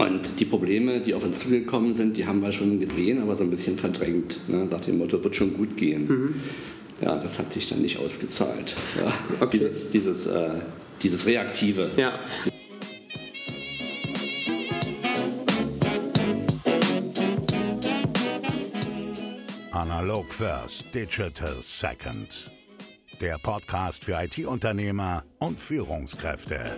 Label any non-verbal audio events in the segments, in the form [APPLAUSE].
Und die Probleme, die auf uns zugekommen sind, die haben wir schon gesehen, aber so ein bisschen verdrängt. Ne? Nach dem Motto, wird schon gut gehen. Mhm. Ja, das hat sich dann nicht ausgezahlt. Ja, okay. Dieses, dieses, äh, dieses Reaktive. Ja. Analog First, Digital Second. Der Podcast für IT-Unternehmer und Führungskräfte.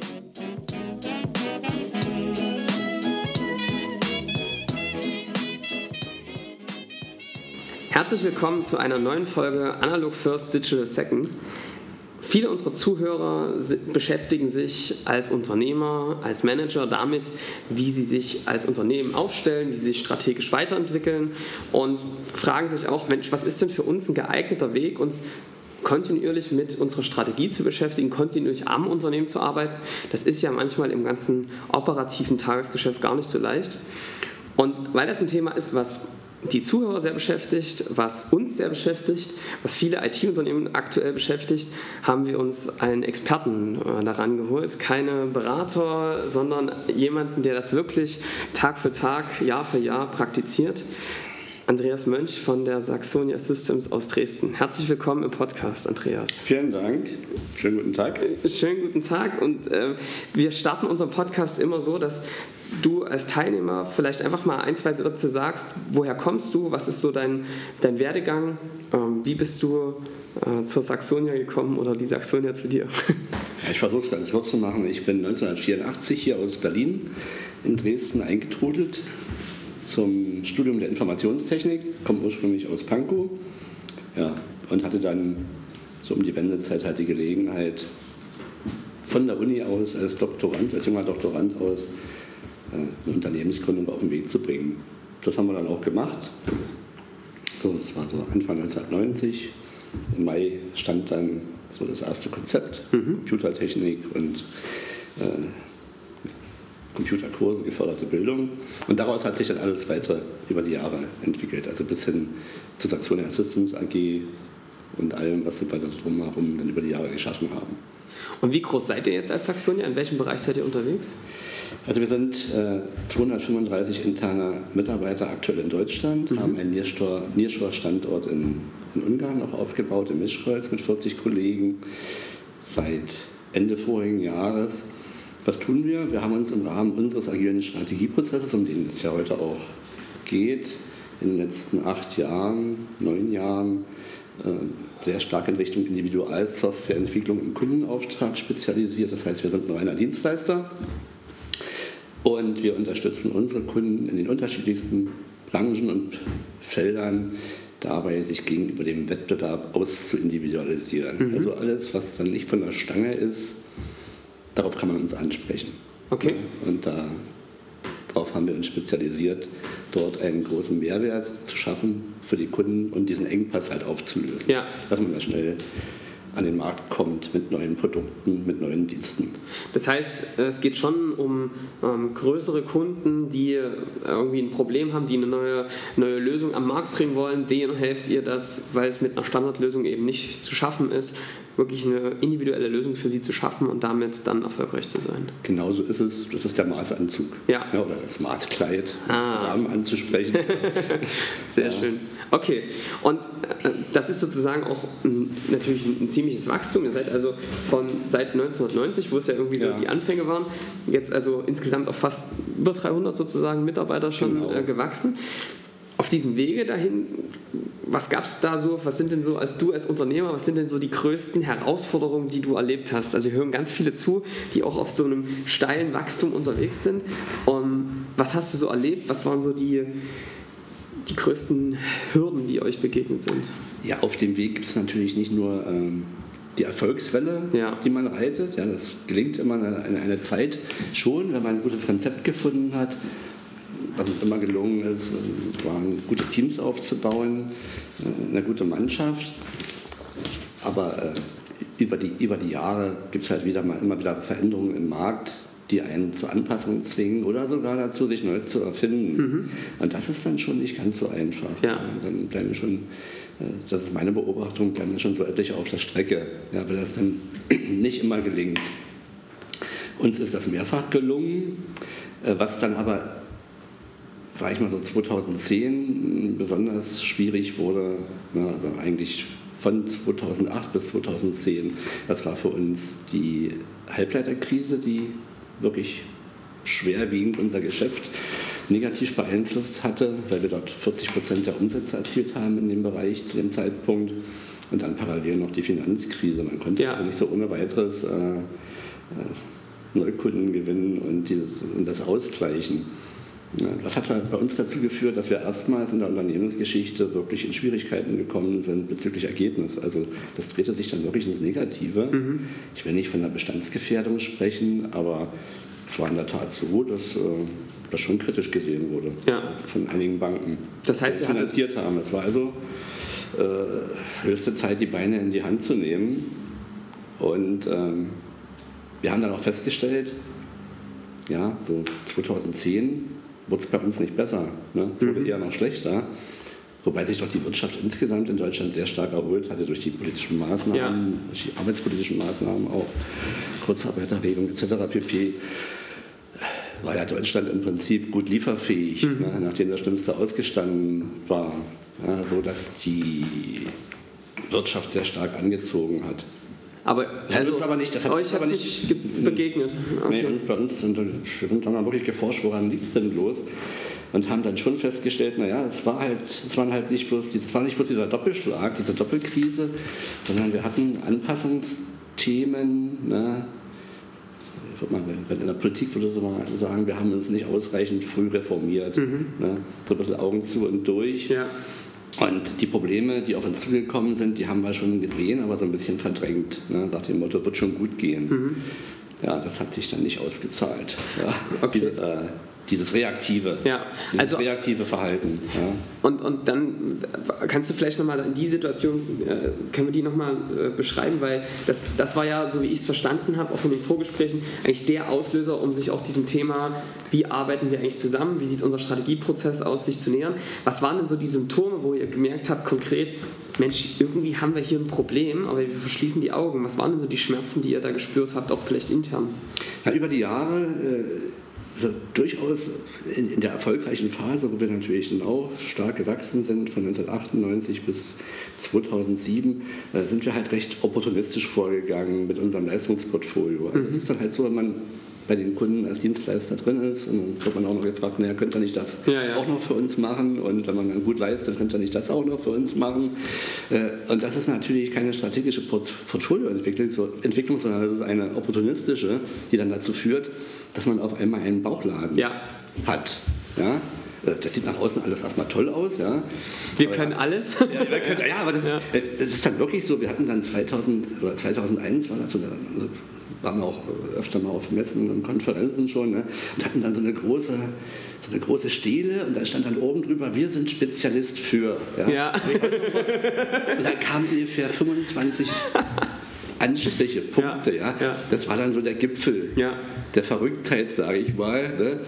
Herzlich willkommen zu einer neuen Folge Analog First Digital Second. Viele unserer Zuhörer beschäftigen sich als Unternehmer, als Manager damit, wie sie sich als Unternehmen aufstellen, wie sie sich strategisch weiterentwickeln und fragen sich auch, Mensch, was ist denn für uns ein geeigneter Weg, uns kontinuierlich mit unserer Strategie zu beschäftigen, kontinuierlich am Unternehmen zu arbeiten. Das ist ja manchmal im ganzen operativen Tagesgeschäft gar nicht so leicht. Und weil das ein Thema ist, was die Zuhörer sehr beschäftigt, was uns sehr beschäftigt, was viele IT-Unternehmen aktuell beschäftigt, haben wir uns einen Experten äh, daran geholt. Keine Berater, sondern jemanden, der das wirklich Tag für Tag, Jahr für Jahr praktiziert. Andreas Mönch von der Saxonia Systems aus Dresden. Herzlich willkommen im Podcast, Andreas. Vielen Dank. Schönen guten Tag. Schönen guten Tag. Und äh, wir starten unseren Podcast immer so, dass du als Teilnehmer vielleicht einfach mal ein, zwei Sätze sagst, woher kommst du, was ist so dein, dein Werdegang, ähm, wie bist du äh, zur Saxonia gekommen oder die Saxonia zu dir? Ja, ich versuche es ganz kurz zu machen. Ich bin 1984 hier aus Berlin in Dresden eingetrudelt zum Studium der Informationstechnik, komme ursprünglich aus Pankow ja, und hatte dann so um die Wendezeit halt die Gelegenheit, von der Uni aus als Doktorand, als junger Doktorand aus, Unternehmensgründung auf den Weg zu bringen. Das haben wir dann auch gemacht. So, das war so Anfang 1990. Im Mai stand dann so das erste Konzept, mhm. Computertechnik und äh, Computerkurse, geförderte Bildung. Und daraus hat sich dann alles weiter über die Jahre entwickelt, also bis hin zur Saxonia Systems AG und allem, was wir da drumherum dann über die Jahre geschaffen haben. Und wie groß seid ihr jetzt als Saxonia? In welchem Bereich seid ihr unterwegs? Also wir sind äh, 235 interne Mitarbeiter aktuell in Deutschland, mhm. haben einen Nearshore-Standort in, in, Ungarn auch aufgebaut, in Mischkreuz mit 40 Kollegen seit Ende vorigen Jahres. Was tun wir? Wir haben uns im Rahmen unseres agilen Strategieprozesses, um den es ja heute auch geht, in den letzten acht Jahren, neun Jahren äh, sehr stark in Richtung Individualsoftwareentwicklung im Kundenauftrag spezialisiert. Das heißt, wir sind ein reiner Dienstleister und wir unterstützen unsere Kunden in den unterschiedlichsten Branchen und Feldern dabei, sich gegenüber dem Wettbewerb auszuindividualisieren. Mhm. Also alles, was dann nicht von der Stange ist, darauf kann man uns ansprechen. Okay. Und da, darauf haben wir uns spezialisiert, dort einen großen Mehrwert zu schaffen für die Kunden und diesen Engpass halt aufzulösen. Ja. Dass man da schnell an den Markt kommt mit neuen Produkten, mit neuen Diensten. Das heißt, es geht schon um ähm, größere Kunden, die irgendwie ein Problem haben, die eine neue, neue Lösung am Markt bringen wollen. Denen helft ihr das, weil es mit einer Standardlösung eben nicht zu schaffen ist, wirklich eine individuelle Lösung für sie zu schaffen und damit dann erfolgreich zu sein. Genauso ist es, das ist der Maßanzug. Ja. ja oder das Maßkleid, ah. Damen anzusprechen. [LAUGHS] Sehr ja. schön. Okay, und äh, das ist sozusagen auch natürlich ein, ziemliches Wachstum. Ihr seid also von seit 1990, wo es ja irgendwie so ja. die Anfänge waren, jetzt also insgesamt auf fast über 300 sozusagen Mitarbeiter schon genau. äh, gewachsen diesem Wege dahin, was gab es da so, was sind denn so, als du als Unternehmer, was sind denn so die größten Herausforderungen, die du erlebt hast? Also wir hören ganz viele zu, die auch auf so einem steilen Wachstum unterwegs sind. Und was hast du so erlebt? Was waren so die, die größten Hürden, die euch begegnet sind? Ja, auf dem Weg gibt es natürlich nicht nur ähm, die Erfolgswelle, ja. die man reitet. Ja, das gelingt immer in einer Zeit schon, wenn man ein gutes Konzept gefunden hat was uns immer gelungen ist, waren gute Teams aufzubauen, äh, eine gute Mannschaft. Aber äh, über die, über die Jahre gibt es halt wieder mal immer wieder Veränderungen im Markt, die einen zur Anpassung zwingen oder sogar dazu, sich neu zu erfinden. Mhm. Und das ist dann schon nicht ganz so einfach. Ja. Dann bleiben schon, äh, das ist meine Beobachtung, bleiben schon so etliche auf der Strecke, ja, weil das dann [CLEARS THROAT] nicht immer gelingt. Uns ist das mehrfach gelungen Äh, was dann aber, sage ich mal so 2010 besonders schwierig wurde, ne, also eigentlich von 2008 bis 2010, das war für uns die Halbleiterkrise, die wirklich schwerwiegend unser Geschäft negativ beeinflusst hatte, weil wir dort 40 Prozent der Umsätze erzielt haben in dem Bereich zu dem Zeitpunkt. Und dann parallel noch die Finanzkrise. Man konnte ja. also nicht so ohne weiteres äh, äh, Neukunden gewinnen und, dieses, und das ausgleichen. Das hat bei uns dazu geführt, dass wir erstmals in der Unternehmensgeschichte wirklich in Schwierigkeiten gekommen sind bezüglich Ergebnis. Also das drehte sich dann wirklich ins Negative. Mhm. Ich will nicht von einer Bestandsgefährdung sprechen, aber es war in der Tat so, dass äh, das schon kritisch gesehen wurde ja. von einigen Banken, das heißt, die finanziert haben. Es war also äh, höchste Zeit, die Beine in die Hand zu nehmen. Und ähm, wir haben dann auch festgestellt, ja, so 2010 wurde es bei uns nicht besser, ne? wurde mhm. eher noch schlechter. Wobei sich doch die Wirtschaft insgesamt in Deutschland sehr stark erholt hatte durch die politischen Maßnahmen, ja. durch die arbeitspolitischen Maßnahmen auch, Kurzarbeiterregelung etc. pp. War ja Deutschland im Prinzip gut lieferfähig, mhm. ne? nachdem das Schlimmste ausgestanden war, ja, so dass die Wirtschaft sehr stark angezogen hat. Aber, also, aber nicht, das hat euch aber nicht, nicht begegnet. Okay. Nee, bei uns sind, wir sind dann wirklich geforscht, woran liegt es denn los? Und haben dann schon festgestellt, naja, es war halt, es waren halt nicht bloß, es war nicht bloß dieser Doppelschlag, diese Doppelkrise, sondern wir hatten Anpassungsthemen, ne? wenn in der Politik würde man sagen, wir haben uns nicht ausreichend früh reformiert. Mhm. Ne? So ein bisschen Augen zu und durch. Ja. Und die Probleme, die auf uns zugekommen sind, die haben wir schon gesehen, aber so ein bisschen verdrängt. Ne? Nach dem Motto, wird schon gut gehen. Mhm. Ja, das hat sich dann nicht ausgezahlt. Ja. Okay. Dieses, äh, dieses reaktive, ja, dieses also, reaktive Verhalten. Ja. Und, und dann kannst du vielleicht nochmal in die Situation, äh, können wir die nochmal äh, beschreiben, weil das, das war ja, so wie ich es verstanden habe, auch von den Vorgesprächen, eigentlich der Auslöser, um sich auch diesem Thema, wie arbeiten wir eigentlich zusammen, wie sieht unser Strategieprozess aus, sich zu nähern. Was waren denn so die Symptome, wo ihr gemerkt habt, konkret, Mensch, irgendwie haben wir hier ein Problem, aber wir verschließen die Augen. Was waren denn so die Schmerzen, die ihr da gespürt habt, auch vielleicht intern? Ja, über die Jahre äh, also durchaus in, in, der erfolgreichen Phase, wo wir natürlich dann auch stark gewachsen sind, von 1998 bis 2007, äh, sind wir halt recht opportunistisch vorgegangen mit unserem Leistungsportfolio. Also mhm. es ist dann halt so, wenn man bei den Kunden als Dienstleister drin ist. Und dann wird man auch noch gefragt, naja, könnt ihr nicht das ja, ja. auch noch für uns machen? Und wenn man dann gut leistet, könnt ihr nicht das auch noch für uns machen? Äh, und das ist natürlich keine strategische Portfolioentwicklung, sondern das ist eine opportunistische, die dann dazu führt, dass man auf einmal einen Bauchladen ja. hat. Ja? Äh, das sieht nach außen alles erstmal toll aus. Ja. Wir aber können alles. Ja, wir können, ja aber das, ja. das, ist dann wirklich so. Wir hatten dann 2000 oder 2001 war das so, also waren wir auch öfter mal auf Messen und Konferenzen schon ne, und hatten dann so eine große so eine große Stele und da stand dann oben drüber, wir sind Spezialist für. Ja. ja. Und da kamen ungefähr 25 Anstriche, Punkte. Ja, ja. Das war dann so der Gipfel ja. der Verrücktheit, sage ich mal. Ne?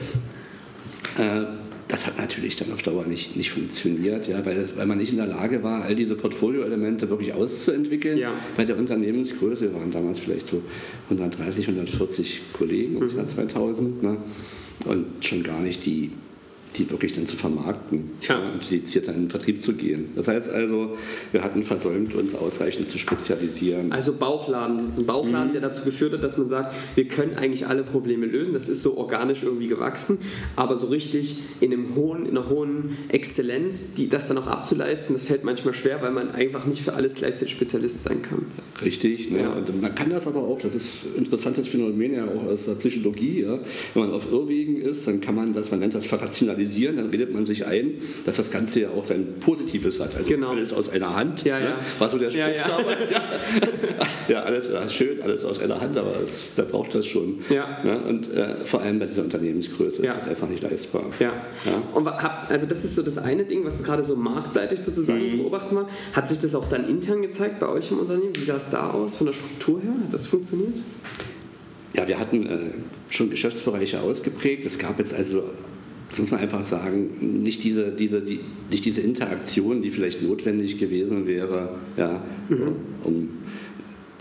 Äh, das hat natürlich dann auf Dauer nicht, nicht funktioniert, ja, weil, weil man nicht in der Lage war, all diese Portfolioelemente wirklich auszuentwickeln. Ja. Bei der Unternehmensgröße, wir waren damals vielleicht so 130, 140 Kollegen im mhm. Jahr 2000 ne? und schon gar nicht die die wirklich dann zu vermarkten ja. und dediziert dann in den Vertrieb zu gehen. Das heißt also, wir hatten versäumt, uns ausreichend zu spezialisieren. Also Bauchladen, das ist ein Bauchladen, mhm. der dazu geführt hat, dass man sagt, wir können eigentlich alle Probleme lösen. Das ist so organisch irgendwie gewachsen, aber so richtig in, einem hohen, in einer hohen Exzellenz, die, das dann auch abzuleisten, das fällt manchmal schwer, weil man einfach nicht für alles gleichzeitig Spezialist sein kann. Richtig, ne? ja. und man kann das aber auch, das ist ein interessantes Phänomen ja auch aus der Psychologie, ja? wenn man auf Irrwegen ist, dann kann man das, man nennt das verrationalisieren analysieren, dann redet man sich ein, dass das Ganze ja auch sein Positives hat. Also genau. alles aus einer Hand. Ja, ne? ja. War so der Spruch ja, damals. Ja, [LAUGHS] alles schön, alles aus einer Hand, aber es, wer braucht das schon? Ja. Ne? Und äh, vor allem bei dieser Unternehmensgröße ist das einfach nicht leistbar. Ja. Und hab, also das ist so das eine Ding, was gerade so marktseitig sozusagen mhm. beobachtet man. Hat sich das auch dann intern gezeigt bei euch im Unternehmen? Wie sah es da aus von der Struktur her? Hat das funktioniert? Ja, wir hatten äh, schon Geschäftsbereiche ausgeprägt. Es gab jetzt also das muss man einfach sagen, nicht diese, diese, die, nicht diese Interaktion, die vielleicht notwendig gewesen wäre, ja, mhm. um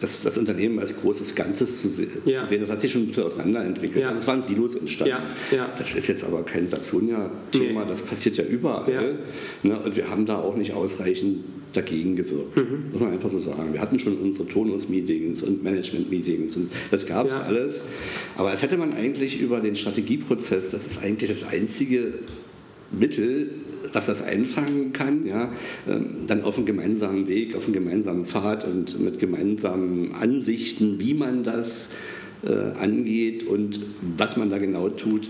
das, das Unternehmen als großes Ganzes zu, Ja. zu sehen. Das hat sich schon ein bisschen auseinanderentwickelt. Ja. Also es waren Silos entstanden. Ja. Das ist jetzt aber kein Saxonia-Thema, Nee. das passiert ja überall. Ne? Und wir haben da auch nicht ausreichend dagegen gewirkt. Mhm. Muss man einfach so sagen. Wir hatten schon unsere Tonus-Meetings und Management-Meetings und das gab es Ja. alles. Aber als hätte man eigentlich über den Strategieprozess, das ist eigentlich das einzige Mittel, was das einfangen kann, ja, ähm, dann auf einen gemeinsamen Weg, auf einen gemeinsamen Pfad und mit gemeinsamen Ansichten, wie man das äh, angeht und was man da genau tut,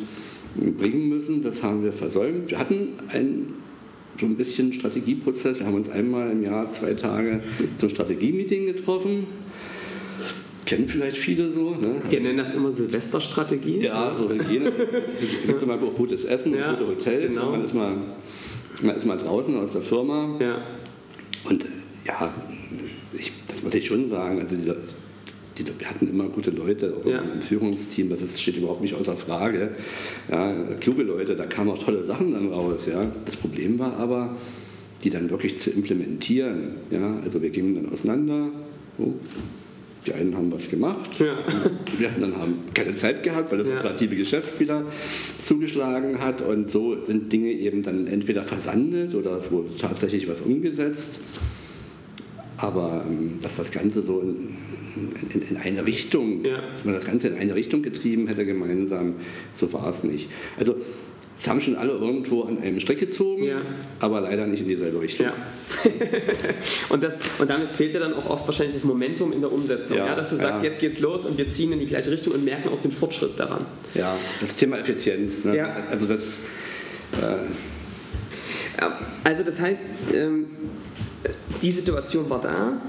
bringen müssen. Das haben wir versäumt. Wir hatten einen so ein bisschen Strategieprozess. Wir haben uns einmal im Jahr zwei Tage zum Strategie-Meeting getroffen. Kennen vielleicht viele so. Ne? Wir nennen das immer Silvesterstrategie. Ja, so Hygiene. Es [LAUGHS] gibt immer auch gutes Essen, Ja, gute Hotels. genau. Man, ist mal, man ist mal draußen aus der Firma. Ja. Und ja, ich, das muss ich schon sagen. Also die, die, wir hatten immer gute Leute Ja. im Führungsteam, das ist, steht überhaupt nicht außer Frage. Ja, kluge Leute, da kamen auch tolle Sachen dann raus. Ja. Das Problem war aber, die dann wirklich zu implementieren. Ja. Also wir gingen dann auseinander. So. Die einen haben was gemacht, Ja. wir anderen haben keine Zeit gehabt, weil das Ja. operative Geschäft wieder zugeschlagen hat. Und so sind Dinge eben dann entweder versandet oder es wurde tatsächlich was umgesetzt. Aber ähm, dass das Ganze so in, in, in eine Richtung, Ja. dass man das Ganze in eine Richtung getrieben hätte gemeinsam, so war es nicht. Also es haben schon alle irgendwo an einem Strick gezogen, Ja. aber leider nicht in dieselbe Richtung. Ja. [LAUGHS] und, das, und damit fehlt ja dann auch oft wahrscheinlich das Momentum in der Umsetzung. Ja, Ja, dass du sagst, jetzt geht's los und wir ziehen in die gleiche Richtung und merken auch den Fortschritt daran. Ja, das Thema Effizienz. Ne? Ja. Also das, Ja, Also das heißt, ähm, die Situation war da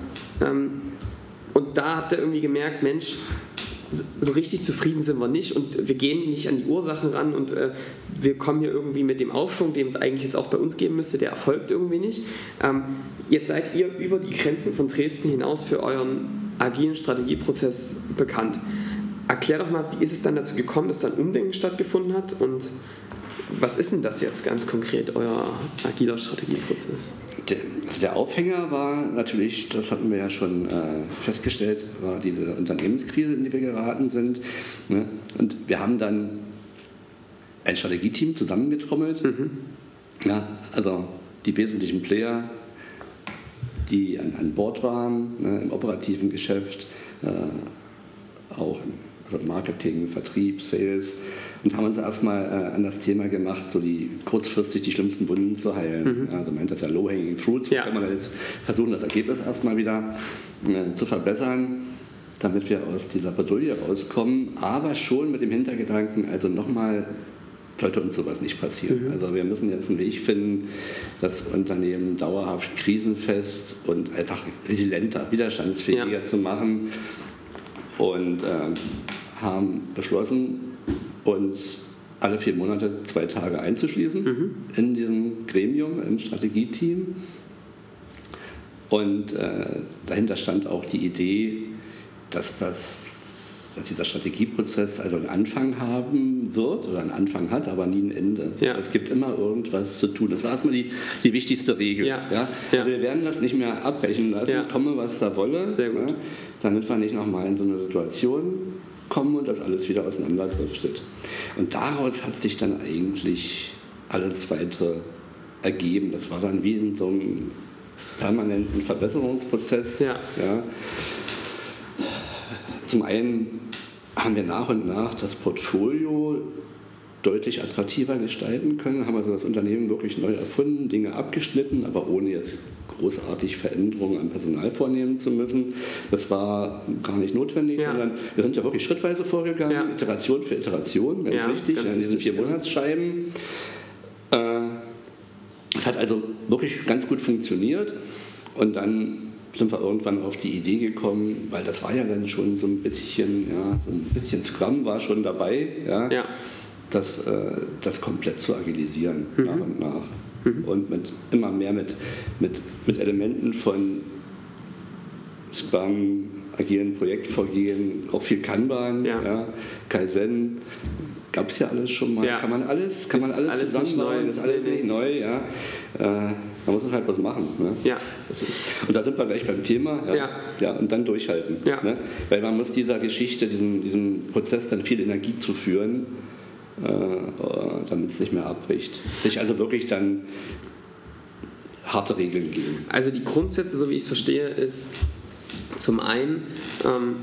ähm, und da habt ihr irgendwie gemerkt, Mensch, so richtig zufrieden sind wir nicht und wir gehen nicht an die Ursachen ran und äh, wir kommen hier irgendwie mit dem Aufschwung, den es eigentlich jetzt auch bei uns geben müsste, der erfolgt irgendwie nicht. Ähm, jetzt seid ihr über die Grenzen von Dresden hinaus für euren agilen Strategieprozess bekannt. Erklär doch mal, wie ist es dann dazu gekommen, dass dann Umdenken stattgefunden hat und was ist denn das jetzt ganz konkret, euer agiler Strategieprozess? Der, also der Aufhänger war natürlich, das hatten wir ja schon äh, festgestellt, war diese Unternehmenskrise, in die wir geraten sind. Ne? Und wir haben dann ein Strategieteam zusammengetrommelt. Ja, also die wesentlichen Player, die an, an Bord waren, ne, im operativen Geschäft, äh, auch im Marketing, Vertrieb, Sales und haben uns erstmal äh, an das Thema gemacht, so die kurzfristig die schlimmsten Wunden zu heilen. Ja, also meint das ja Low-Hanging Fruits, Ja. kann man jetzt versuchen, das Ergebnis erstmal wieder äh, zu verbessern, damit wir aus dieser Bredouille rauskommen, aber schon mit dem Hintergedanken, also nochmal sollte uns sowas nicht passieren. Also wir müssen jetzt einen Weg finden, das Unternehmen dauerhaft krisenfest und einfach resilienter, widerstandsfähiger Ja. zu machen und ähm, haben beschlossen, uns alle vier Monate zwei Tage einzuschließen in diesem Gremium, im Strategieteam. Und äh, dahinter stand auch die Idee, dass, das, dass dieser Strategieprozess also einen Anfang haben wird oder einen Anfang hat, aber nie ein Ende. Ja. Es gibt immer irgendwas zu tun. Das war erstmal die, die wichtigste Regel. Ja. Ja? Also wir werden das nicht mehr abbrechen lassen, komme was da wolle, damit wir nicht nochmal in so eine Situation kommen und das alles wieder auseinanderdriftet. Und daraus hat sich dann eigentlich alles weitere ergeben. Das war dann wie in so einem permanenten Verbesserungsprozess. Ja. Ja. Zum einen haben wir nach und nach das Portfolio deutlich attraktiver gestalten können, haben also das Unternehmen wirklich neu erfunden, Dinge abgeschnitten, aber ohne jetzt großartig Veränderungen am Personal vornehmen zu müssen. Das war gar nicht notwendig, Ja. sondern wir sind ja wirklich schrittweise vorgegangen, Ja. Iteration für Iteration, ganz Ja, wichtig, ganz in diesen vier. Monatsscheiben. Äh, es hat also wirklich ganz gut funktioniert und dann sind wir irgendwann auf die Idee gekommen, weil das war ja dann schon so ein bisschen, ja, so ein bisschen Scrum war schon dabei, ja, Ja. Das, äh, das komplett zu agilisieren Mhm. nach und nach. Und mit, immer mehr mit, mit, mit Elementen von Scrum, agilen Projektvorgehen, auch viel Kanban, Ja. ja, Kaizen, gab es ja alles schon mal. Ja. Kann man alles, kann Ist man alles, alles zusammenbauen, ist alles nicht neu, ja. Äh, man muss es halt was machen. Ne? Ja. Das ist, und da sind wir gleich beim Thema. Ja. Ja. ja und dann durchhalten. Ja. Ne? Weil man muss dieser Geschichte, diesem, diesem Prozess dann viel Energie zuführen, damit es nicht mehr abbricht. Sich also wirklich dann harte Regeln geben. Also die Grundsätze, so wie ich es verstehe, ist zum einen ähm,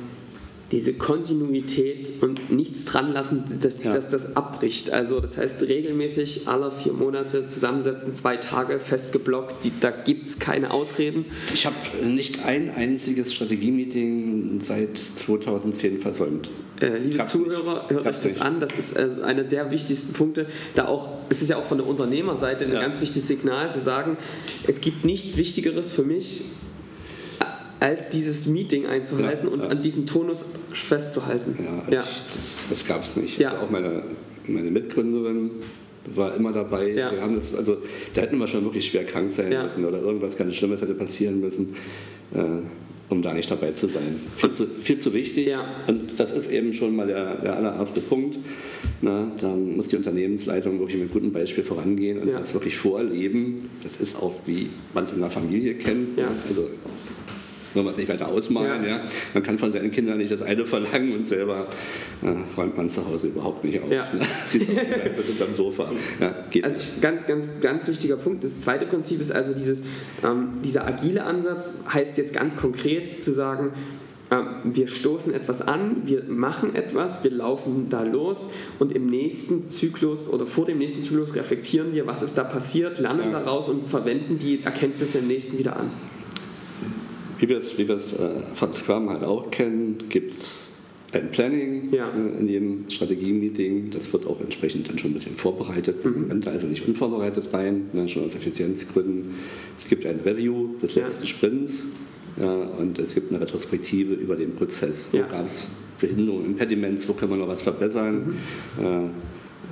diese Kontinuität und nichts dran lassen, dass, Ja. dass das abbricht. Also das heißt regelmäßig alle vier Monate zusammensetzen, zwei Tage festgeblockt, die, da gibt es keine Ausreden. Ich habe nicht ein einziges Strategie-Meeting seit 2010 versäumt. Äh, liebe Gab's Zuhörer, nicht. hört euch Gab's das nicht. an. Das ist also einer der wichtigsten Punkte. Da auch, es ist ja auch von der Unternehmerseite ein Ja. ganz wichtiges Signal zu sagen, es gibt nichts Wichtigeres für mich, als dieses Meeting einzuhalten Ja, und ja. an diesem Tonus festzuhalten. Ja, Ja. Ich, das, das gab es nicht. Ja. Auch meine, meine Mitgründerin war immer dabei. Ja. Wir haben das, also, da hätten wir schon wirklich schwer krank sein müssen oder irgendwas ganz Schlimmes hätte passieren müssen, äh, um da nicht dabei zu sein. Viel zu, viel zu wichtig. Ja. Und das ist eben schon mal der, der allererste Punkt. Na, da muss die Unternehmensleitung wirklich mit gutem Beispiel vorangehen und Ja. das wirklich vorleben. Das ist auch, wie man es in der Familie kennt. Ja. Also, wollen wir es nicht weiter ausmalen. Ja. Ja. Man kann von seinen Kindern nicht das eine verlangen und selber äh, räumt man zu Hause überhaupt nicht auf. Ja. Ne? Wir sind am Sofa. Ja, Also nicht. ganz, ganz, ganz wichtiger Punkt. Das zweite Prinzip ist also dieses, ähm, dieser agile Ansatz heißt jetzt ganz konkret zu sagen, ähm, wir stoßen etwas an, wir machen etwas, wir laufen da los und im nächsten Zyklus oder vor dem nächsten Zyklus reflektieren wir, was ist da passiert, lernen Ja. daraus und verwenden die Erkenntnisse im nächsten wieder an. Wie wir es wie wir's, äh, von Scrum halt auch kennen, gibt es ein Planning Ja. äh, in jedem Strategie-Meeting. Das wird auch entsprechend dann schon ein bisschen vorbereitet. Mhm. Man rennt also nicht unvorbereitet rein, ne, schon aus Effizienzgründen. Es gibt ein Review des Ja. letzten Sprints ja, und es gibt eine Retrospektive über den Prozess. Wo Ja. gab es Behinderungen, Impediments, wo können wir noch was verbessern, Mhm.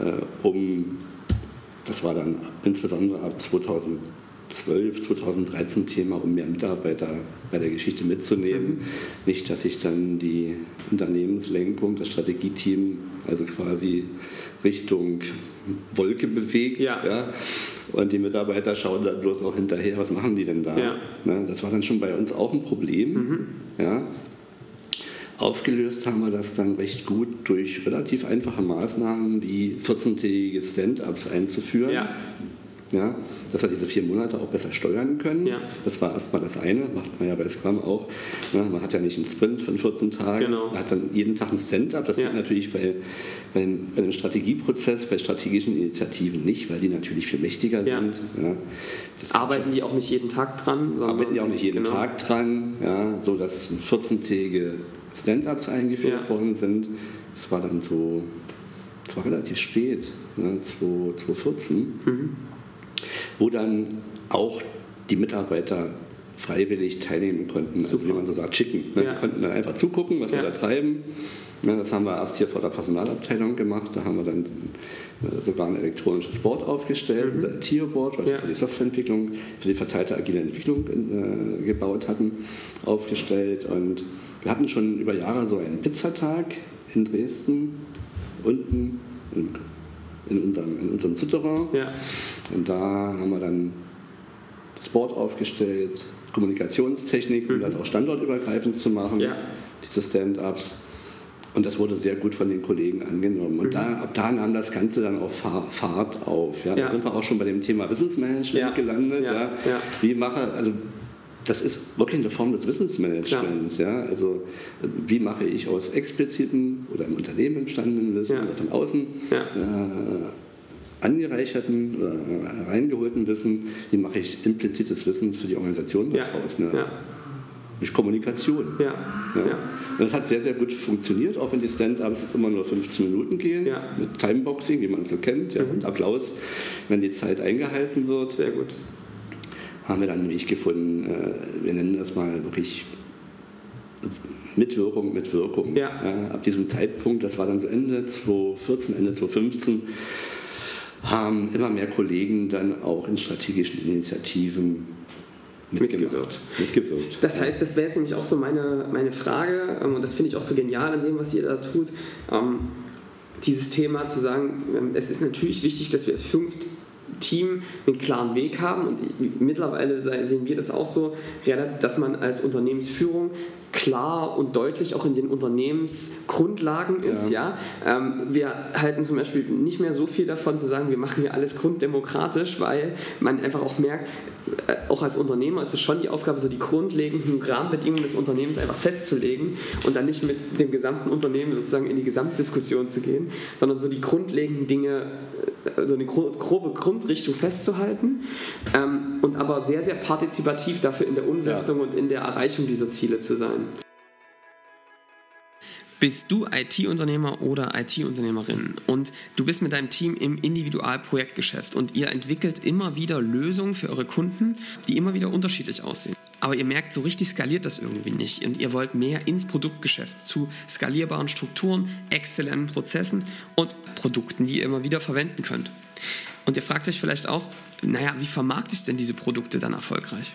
äh, äh, um das war dann insbesondere ab 2012, 2013 Thema, um mehr Mitarbeiter bei der Geschichte mitzunehmen. Nicht, dass sich dann die Unternehmenslenkung, das Strategieteam, also quasi Richtung Wolke bewegt. Ja. und die Mitarbeiter schauen dann bloß noch hinterher, was machen die denn da? Ja. Ne, das war dann schon bei uns auch ein Problem. Ja. Aufgelöst haben wir das dann recht gut durch relativ einfache Maßnahmen wie 14-tägige Stand-ups einzuführen. Ja. Ja, dass wir diese vier Monate auch besser steuern können. Ja. Das war erstmal das eine, macht man ja bei Scrum auch. Ja, man hat ja nicht einen Sprint von 14 Tagen, Genau. man hat dann jeden Tag ein Stand-up. Das Ja. geht natürlich bei, bei, bei einem Strategieprozess, bei strategischen Initiativen nicht, weil die natürlich viel mächtiger sind. Arbeiten die auch nicht jeden Tag dran? arbeiten ja auch nicht jeden genau. Tag dran, ja, so dass 14-tägige Stand-ups eingeführt worden sind. Das war dann so, das war relativ spät, ne, 2014, Mhm. Wo dann auch die Mitarbeiter freiwillig teilnehmen konnten, also Super. wie man so sagt, schicken. Ne? Ja. Die konnten dann einfach zugucken, was Ja. wir da treiben. Ne, das haben wir erst hier vor der Personalabteilung gemacht. Da haben wir dann äh, sogar ein elektronisches Board aufgestellt, unser TIO-Board, was Mhm. Ja. wir für die Softwareentwicklung, für die verteilte agile Entwicklung äh, gebaut hatten, aufgestellt. Und wir hatten schon über Jahre so einen Pizzatag in Dresden, unten in, in unserem, in unserem Souterrain. Ja. Und da haben wir dann das Board aufgestellt, Kommunikationstechnik, um das auch standortübergreifend zu machen, Mhm. Ja. diese Stand-ups. Und das wurde sehr gut von den Kollegen angenommen. Und da, ab da nahm das Ganze dann auch Fahr- Fahrt auf. Ja. Ja. Da sind wir auch schon bei dem Thema Wissensmanagement Ja. gelandet. Ja. Wie mache, also das ist wirklich eine Form des Wissensmanagements. Ja. Also wie mache ich aus explizitem oder im Unternehmen entstandenen Wissen Ja. oder von außen Ja. äh, angereicherten oder reingeholten Wissen, wie mache ich implizites Wissen für die Organisation Ja. daraus? Ne? Ja. Durch Kommunikation. Ja. Ja. Ja. Und das hat sehr, sehr gut funktioniert, auch wenn die Stand-ups immer nur 15 Minuten gehen, Ja. Mhm. mit Timeboxing, wie man es so kennt, ja, und Applaus, wenn die Zeit eingehalten wird, Sehr gut. Haben wir dann einen Weg gefunden, äh, wir nennen das mal wirklich Mitwirkung mit Wirkung. Ja. ab diesem Zeitpunkt, das war dann so Ende 2014, Ende 2015, haben immer mehr Kollegen dann auch in strategischen Initiativen. Mitgewirkt. Mitgewirkt. Das heißt, das wäre jetzt nämlich auch so meine, meine Frage, ähm, und das finde ich auch so genial an dem, was ihr da tut. Ähm, dieses Thema zu sagen, ähm, es ist natürlich wichtig, dass wir als Führungsteam einen klaren Weg haben. Und mittlerweile sehen wir das auch so, dass man als Unternehmensführung klar und deutlich auch in den Unternehmensgrundlagen ist. Ja. ja? Ähm, wir halten zum Beispiel nicht mehr so viel davon zu sagen, wir machen hier alles grunddemokratisch, weil man einfach auch merkt, äh, auch als Unternehmer ist es schon die Aufgabe, so die grundlegenden Rahmenbedingungen des Unternehmens einfach festzulegen und dann nicht mit dem gesamten Unternehmen sozusagen in die Gesamtdiskussion zu gehen, sondern so die grundlegenden Dinge, äh, so eine grobe Grundrichtung festzuhalten ähm, und aber sehr, sehr partizipativ dafür in der Umsetzung ja. und in der Erreichung dieser Ziele zu sein. Bist du IT-Unternehmer oder IT-Unternehmerin und du bist mit deinem Team im Individualprojektgeschäft und ihr entwickelt immer wieder Lösungen für eure Kunden, die immer wieder unterschiedlich aussehen. Aber ihr merkt, so richtig skaliert das irgendwie nicht und ihr wollt mehr ins Produktgeschäft zu skalierbaren Strukturen, exzellenten Prozessen und Produkten, die ihr immer wieder verwenden könnt. Und ihr fragt euch vielleicht auch, naja, wie vermarkte ich denn diese Produkte dann erfolgreich?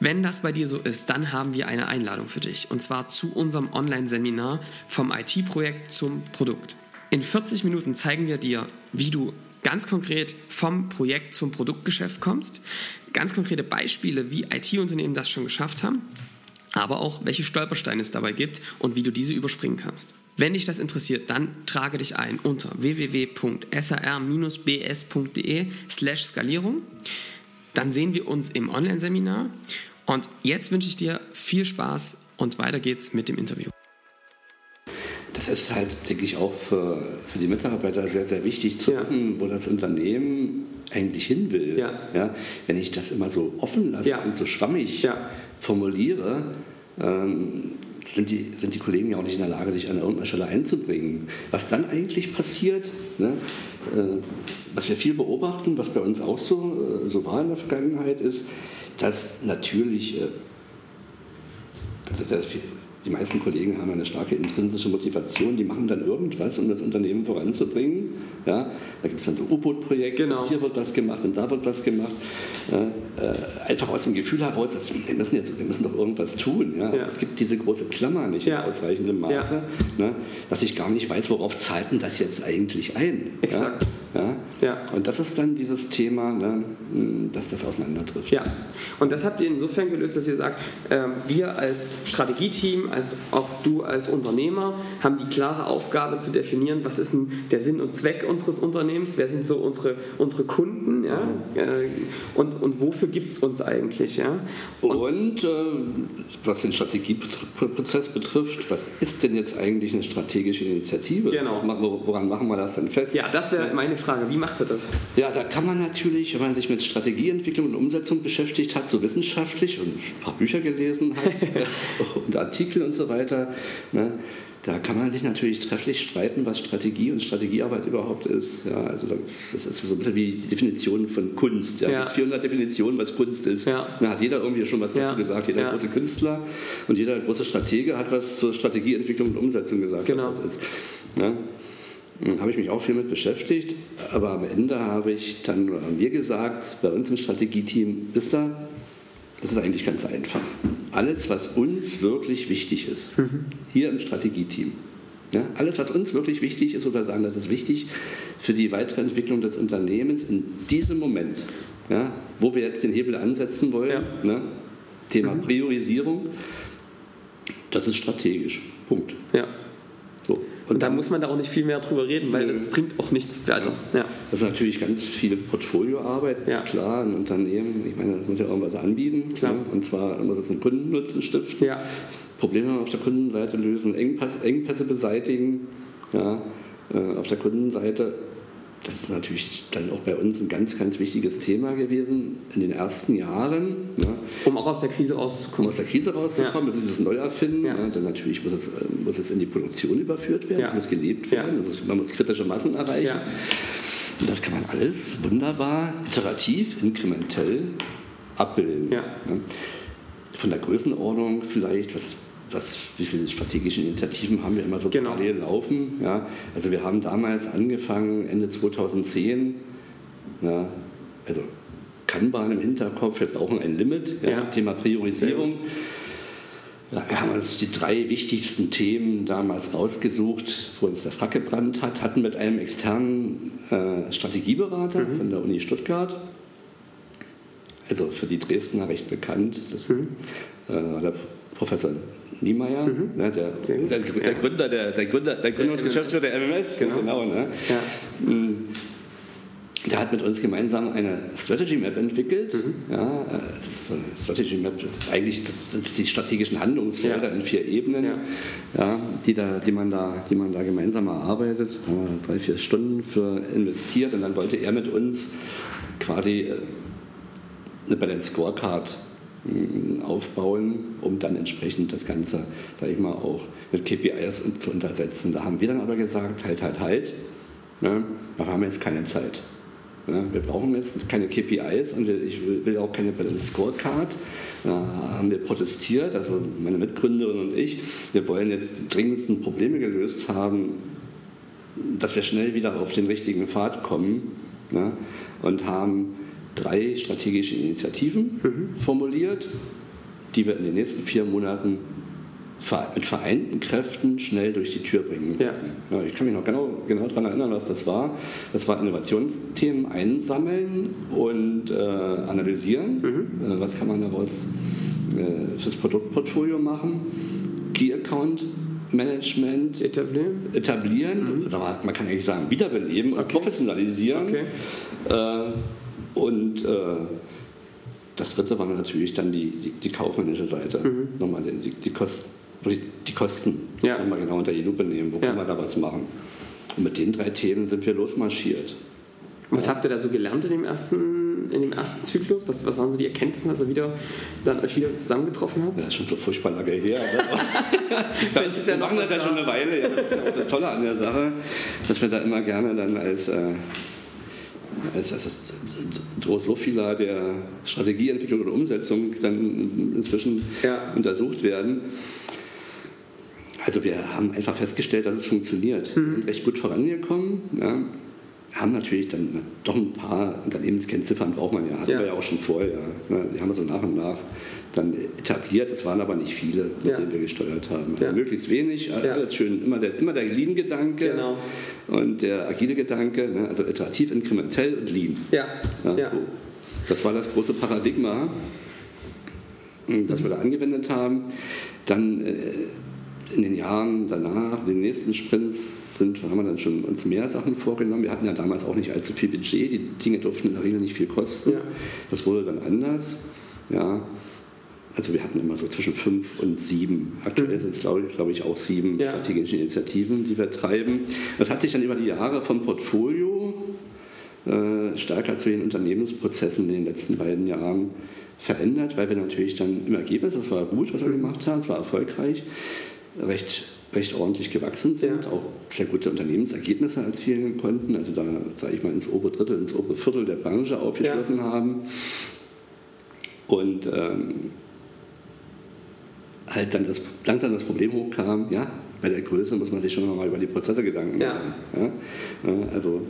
Wenn das bei dir so ist, dann haben wir eine Einladung für dich und zwar zu unserem Online-Seminar vom IT-Projekt zum Produkt. In 40 Minuten zeigen wir dir, wie du ganz konkret vom Projekt zum Produktgeschäft kommst, ganz konkrete Beispiele, wie IT-Unternehmen das schon geschafft haben, aber auch welche Stolpersteine es dabei gibt und wie du diese überspringen kannst. Wenn dich das interessiert, dann trage dich ein unter www.sar-bs.de/skalierung. Dann sehen wir uns im Online-Seminar und jetzt wünsche ich dir viel Spaß und weiter geht's mit dem Interview. Das ist halt, denke ich, auch für, für die Mitarbeiter sehr, sehr wichtig zu ja. wissen, wo das Unternehmen eigentlich hin will. Ja. ja. wenn ich das immer so offen lasse ja. und so schwammig formuliere, ähm, sind, die, sind die Kollegen ja auch nicht in der Lage, sich an irgendeiner Stelle einzubringen. Was dann eigentlich passiert, ne, äh, was wir viel beobachten, was bei uns auch so, äh, so war in der Vergangenheit, ist, dass natürlich, äh, das ist ja die meisten Kollegen haben eine starke intrinsische Motivation, die machen dann irgendwas, um das Unternehmen voranzubringen. Ja, da gibt es dann so U-Boot-Projekte, genau. hier wird was gemacht und da wird was gemacht. Äh, einfach aus dem Gefühl heraus, dass wir, müssen jetzt, wir müssen doch irgendwas tun. Ja? ja. Es gibt diese große Klammer nicht ja. in ausreichendem Maße, ne, dass ich gar nicht weiß, worauf zahlt denn das jetzt eigentlich ein. Exakt. Ja? Ja. Und das ist dann dieses Thema, ne, dass das auseinandertrifft. Ja, und das habt ihr insofern gelöst, dass ihr sagt, äh, wir als Strategieteam, als auch du als Unternehmer, haben die klare Aufgabe zu definieren, was ist denn der Sinn und Zweck unseres Unternehmens, wer sind so unsere, unsere Kunden ja? Mhm. Äh, und, und wofür gibt es uns eigentlich. Ja? Und, und äh, was den Strategieprozess betrifft, was ist denn jetzt eigentlich eine strategische Initiative? Genau. woran machen wir das denn fest? Ja, das wäre meine Frage. Wie macht er das? Ja, da kann man natürlich, wenn man sich mit Strategieentwicklung und Umsetzung beschäftigt hat, so wissenschaftlich und ein paar Bücher gelesen hat [LAUGHS] und Artikel und so weiter, ne, da kann man sich natürlich trefflich streiten, was Strategie und Strategiearbeit überhaupt ist. Ja, also das ist so ein bisschen wie die Definition von Kunst. Ja, ja. 400 Definitionen, was Kunst ist. Ja. Da hat jeder irgendwie schon was dazu gesagt. Jeder ja. große Künstler und jeder große Stratege hat was zur Strategieentwicklung und Umsetzung gesagt, genau. Ist. Habe ich mich auch viel mit beschäftigt, aber am Ende habe ich dann, haben wir gesagt, bei uns im Strategieteam, wisst ihr, das ist eigentlich ganz einfach. Alles, was uns wirklich wichtig ist, mhm. hier im Strategieteam, ja, alles, was uns wirklich wichtig ist, oder sagen, das ist wichtig für die weitere Entwicklung des Unternehmens in diesem Moment, ja, wo wir jetzt den Hebel ansetzen wollen, ja. ne, Thema mhm. Priorisierung, das ist strategisch. Punkt. Ja. Und da muss man da auch nicht viel mehr drüber reden, weil das bringt auch nichts weiter. Ja. Das ist natürlich ganz viel Portfolioarbeit, ja. klar, ein Unternehmen, ich meine, das muss ja irgendwas anbieten. Klar. Ne? Und zwar muss es einen Kundennutzen stiften, ja. Probleme auf der Kundenseite lösen, Engpässe, Engpässe beseitigen. Ja, äh, auf der Kundenseite das ist natürlich dann auch bei uns ein ganz, ganz wichtiges Thema gewesen in den ersten Jahren. Ne? Um auch aus der Krise rauszukommen. Um aus der Krise rauszukommen, ja. dieses Neuerfinden. Ja. Ne? Dann natürlich muss es, äh, muss es in die Produktion überführt werden, ja. es muss gelebt werden, ja. man muss kritische Massen erreichen. Und das kann man alles wunderbar, iterativ, inkrementell abbilden. Ne? Von der Größenordnung vielleicht, was was, wie viele strategische Initiativen haben wir immer so genau. parallel laufen. Ja? Also wir haben damals angefangen, Ende 2010, ja, also Kanban im Hinterkopf, wir brauchen ein Limit, ja. Thema Priorisierung. Ja, wir haben uns die drei wichtigsten Themen damals rausgesucht, wo uns der Frack gebrannt hat, hatten mit einem externen äh, Strategieberater mhm. von der Uni Stuttgart, also für die Dresdner recht bekannt, das mhm. äh, der Professor Niemeyer, mhm. ne, der, der, der, Gründer, der, der Gründer, der Gründungsgeschäftsführer der MMS, genau, genau ne? Mm. Der hat mit uns gemeinsam eine Strategy Map entwickelt. Mhm. Ja, das ist so eine Strategy Map das ist eigentlich das sind die strategischen Handlungsfelder ja. in vier Ebenen, ja. ja. die, da, die, man da, die man da gemeinsam erarbeitet. Da haben wir drei, vier Stunden für investiert und dann wollte er mit uns quasi äh, eine Balance Scorecard aufbauen, um dann entsprechend das Ganze, sage ich mal, auch mit KPIs zu untersetzen. Da haben wir dann aber gesagt, halt, halt, halt, ne, da haben wir jetzt keine Zeit. Ne, wir brauchen jetzt keine KPIs und ich will auch keine Scorecard. Da haben wir protestiert, also meine Mitgründerin und ich. Wir wollen jetzt die dringendsten Probleme gelöst haben, dass wir schnell wieder auf den richtigen Pfad kommen ne, und haben drei strategische Initiativen mhm. formuliert, die wir in den nächsten vier Monaten mit vereinten Kräften schnell durch die Tür bringen ja. ja. ich kann mich noch genau, genau daran erinnern, was das war. Das war Innovationsthemen einsammeln und äh, analysieren. Mhm. Äh, was kann man daraus äh, fürs Produktportfolio machen? Key Account Management etablieren, etablieren mhm. man kann eigentlich sagen, wiederbeleben und professionalisieren. Okay. Und äh, das dritte war natürlich dann die, die, die kaufmännische Seite. Mhm. Nochmal die, die, Kost, die Kosten ja. nochmal genau unter die Lupe nehmen, wo ja. können wir da was machen. Und mit den drei Themen sind wir losmarschiert. Was ja. habt ihr da so gelernt in dem ersten, in dem ersten Zyklus? Was, was waren so die Erkenntnisse, als ihr wieder, dann euch wieder zusammengetroffen habt? Das ist schon so furchtbar lange her. [LAUGHS] [LAUGHS] das ist ja machen das ja schon eine Weile. Ja. Das ist ja auch das Tolle an der Sache, dass wir da immer gerne dann als äh, es, es ist so der Strategieentwicklung oder Umsetzung dann inzwischen ja. untersucht werden. Also wir haben einfach festgestellt, dass es funktioniert. Mhm. Wir sind recht gut vorangekommen. Ja. Haben natürlich dann doch ein paar Unternehmenskennziffern braucht man ja, hatten ja. wir ja auch schon vorher. Ja. Die haben wir so nach und nach dann etabliert. Es waren aber nicht viele, mit ja. denen wir gesteuert haben. Also möglichst wenig, alles schön, immer der, immer der Lean-Gedanke. Genau und der agile Gedanke, ne, also iterativ, inkrementell und lean. Ja. ja, ja. So. Das war das große Paradigma, hm, das wir da angewendet haben. Dann äh, in den Jahren danach, in den nächsten Sprints, sind, haben wir dann schon uns mehr Sachen vorgenommen. Wir hatten ja damals auch nicht allzu viel Budget, die Dinge durften in der Regel nicht viel kosten. Ja. Das wurde dann anders. Ja, also wir hatten immer so zwischen fünf und sieben. Aktuell mhm. sind es, glaube ich, glaube ich, auch sieben ja. strategische Initiativen, die wir treiben. Das hat sich dann über die Jahre vom Portfolio äh, stärker zu den Unternehmensprozessen in den letzten beiden Jahren verändert, weil wir natürlich dann im Ergebnis, das war gut, was wir gemacht haben, es war erfolgreich, recht, recht ordentlich gewachsen sind, auch sehr gute Unternehmensergebnisse erzielen konnten, also da, sage ich mal, ins obere Drittel, ins obere Viertel der Branche aufgeschlossen ja. haben. Und ähm, halt dann das, langsam das Problem hochkam, ja, bei der Größe muss man sich schon mal über die Prozesse Gedanken machen. Ja. Ja, also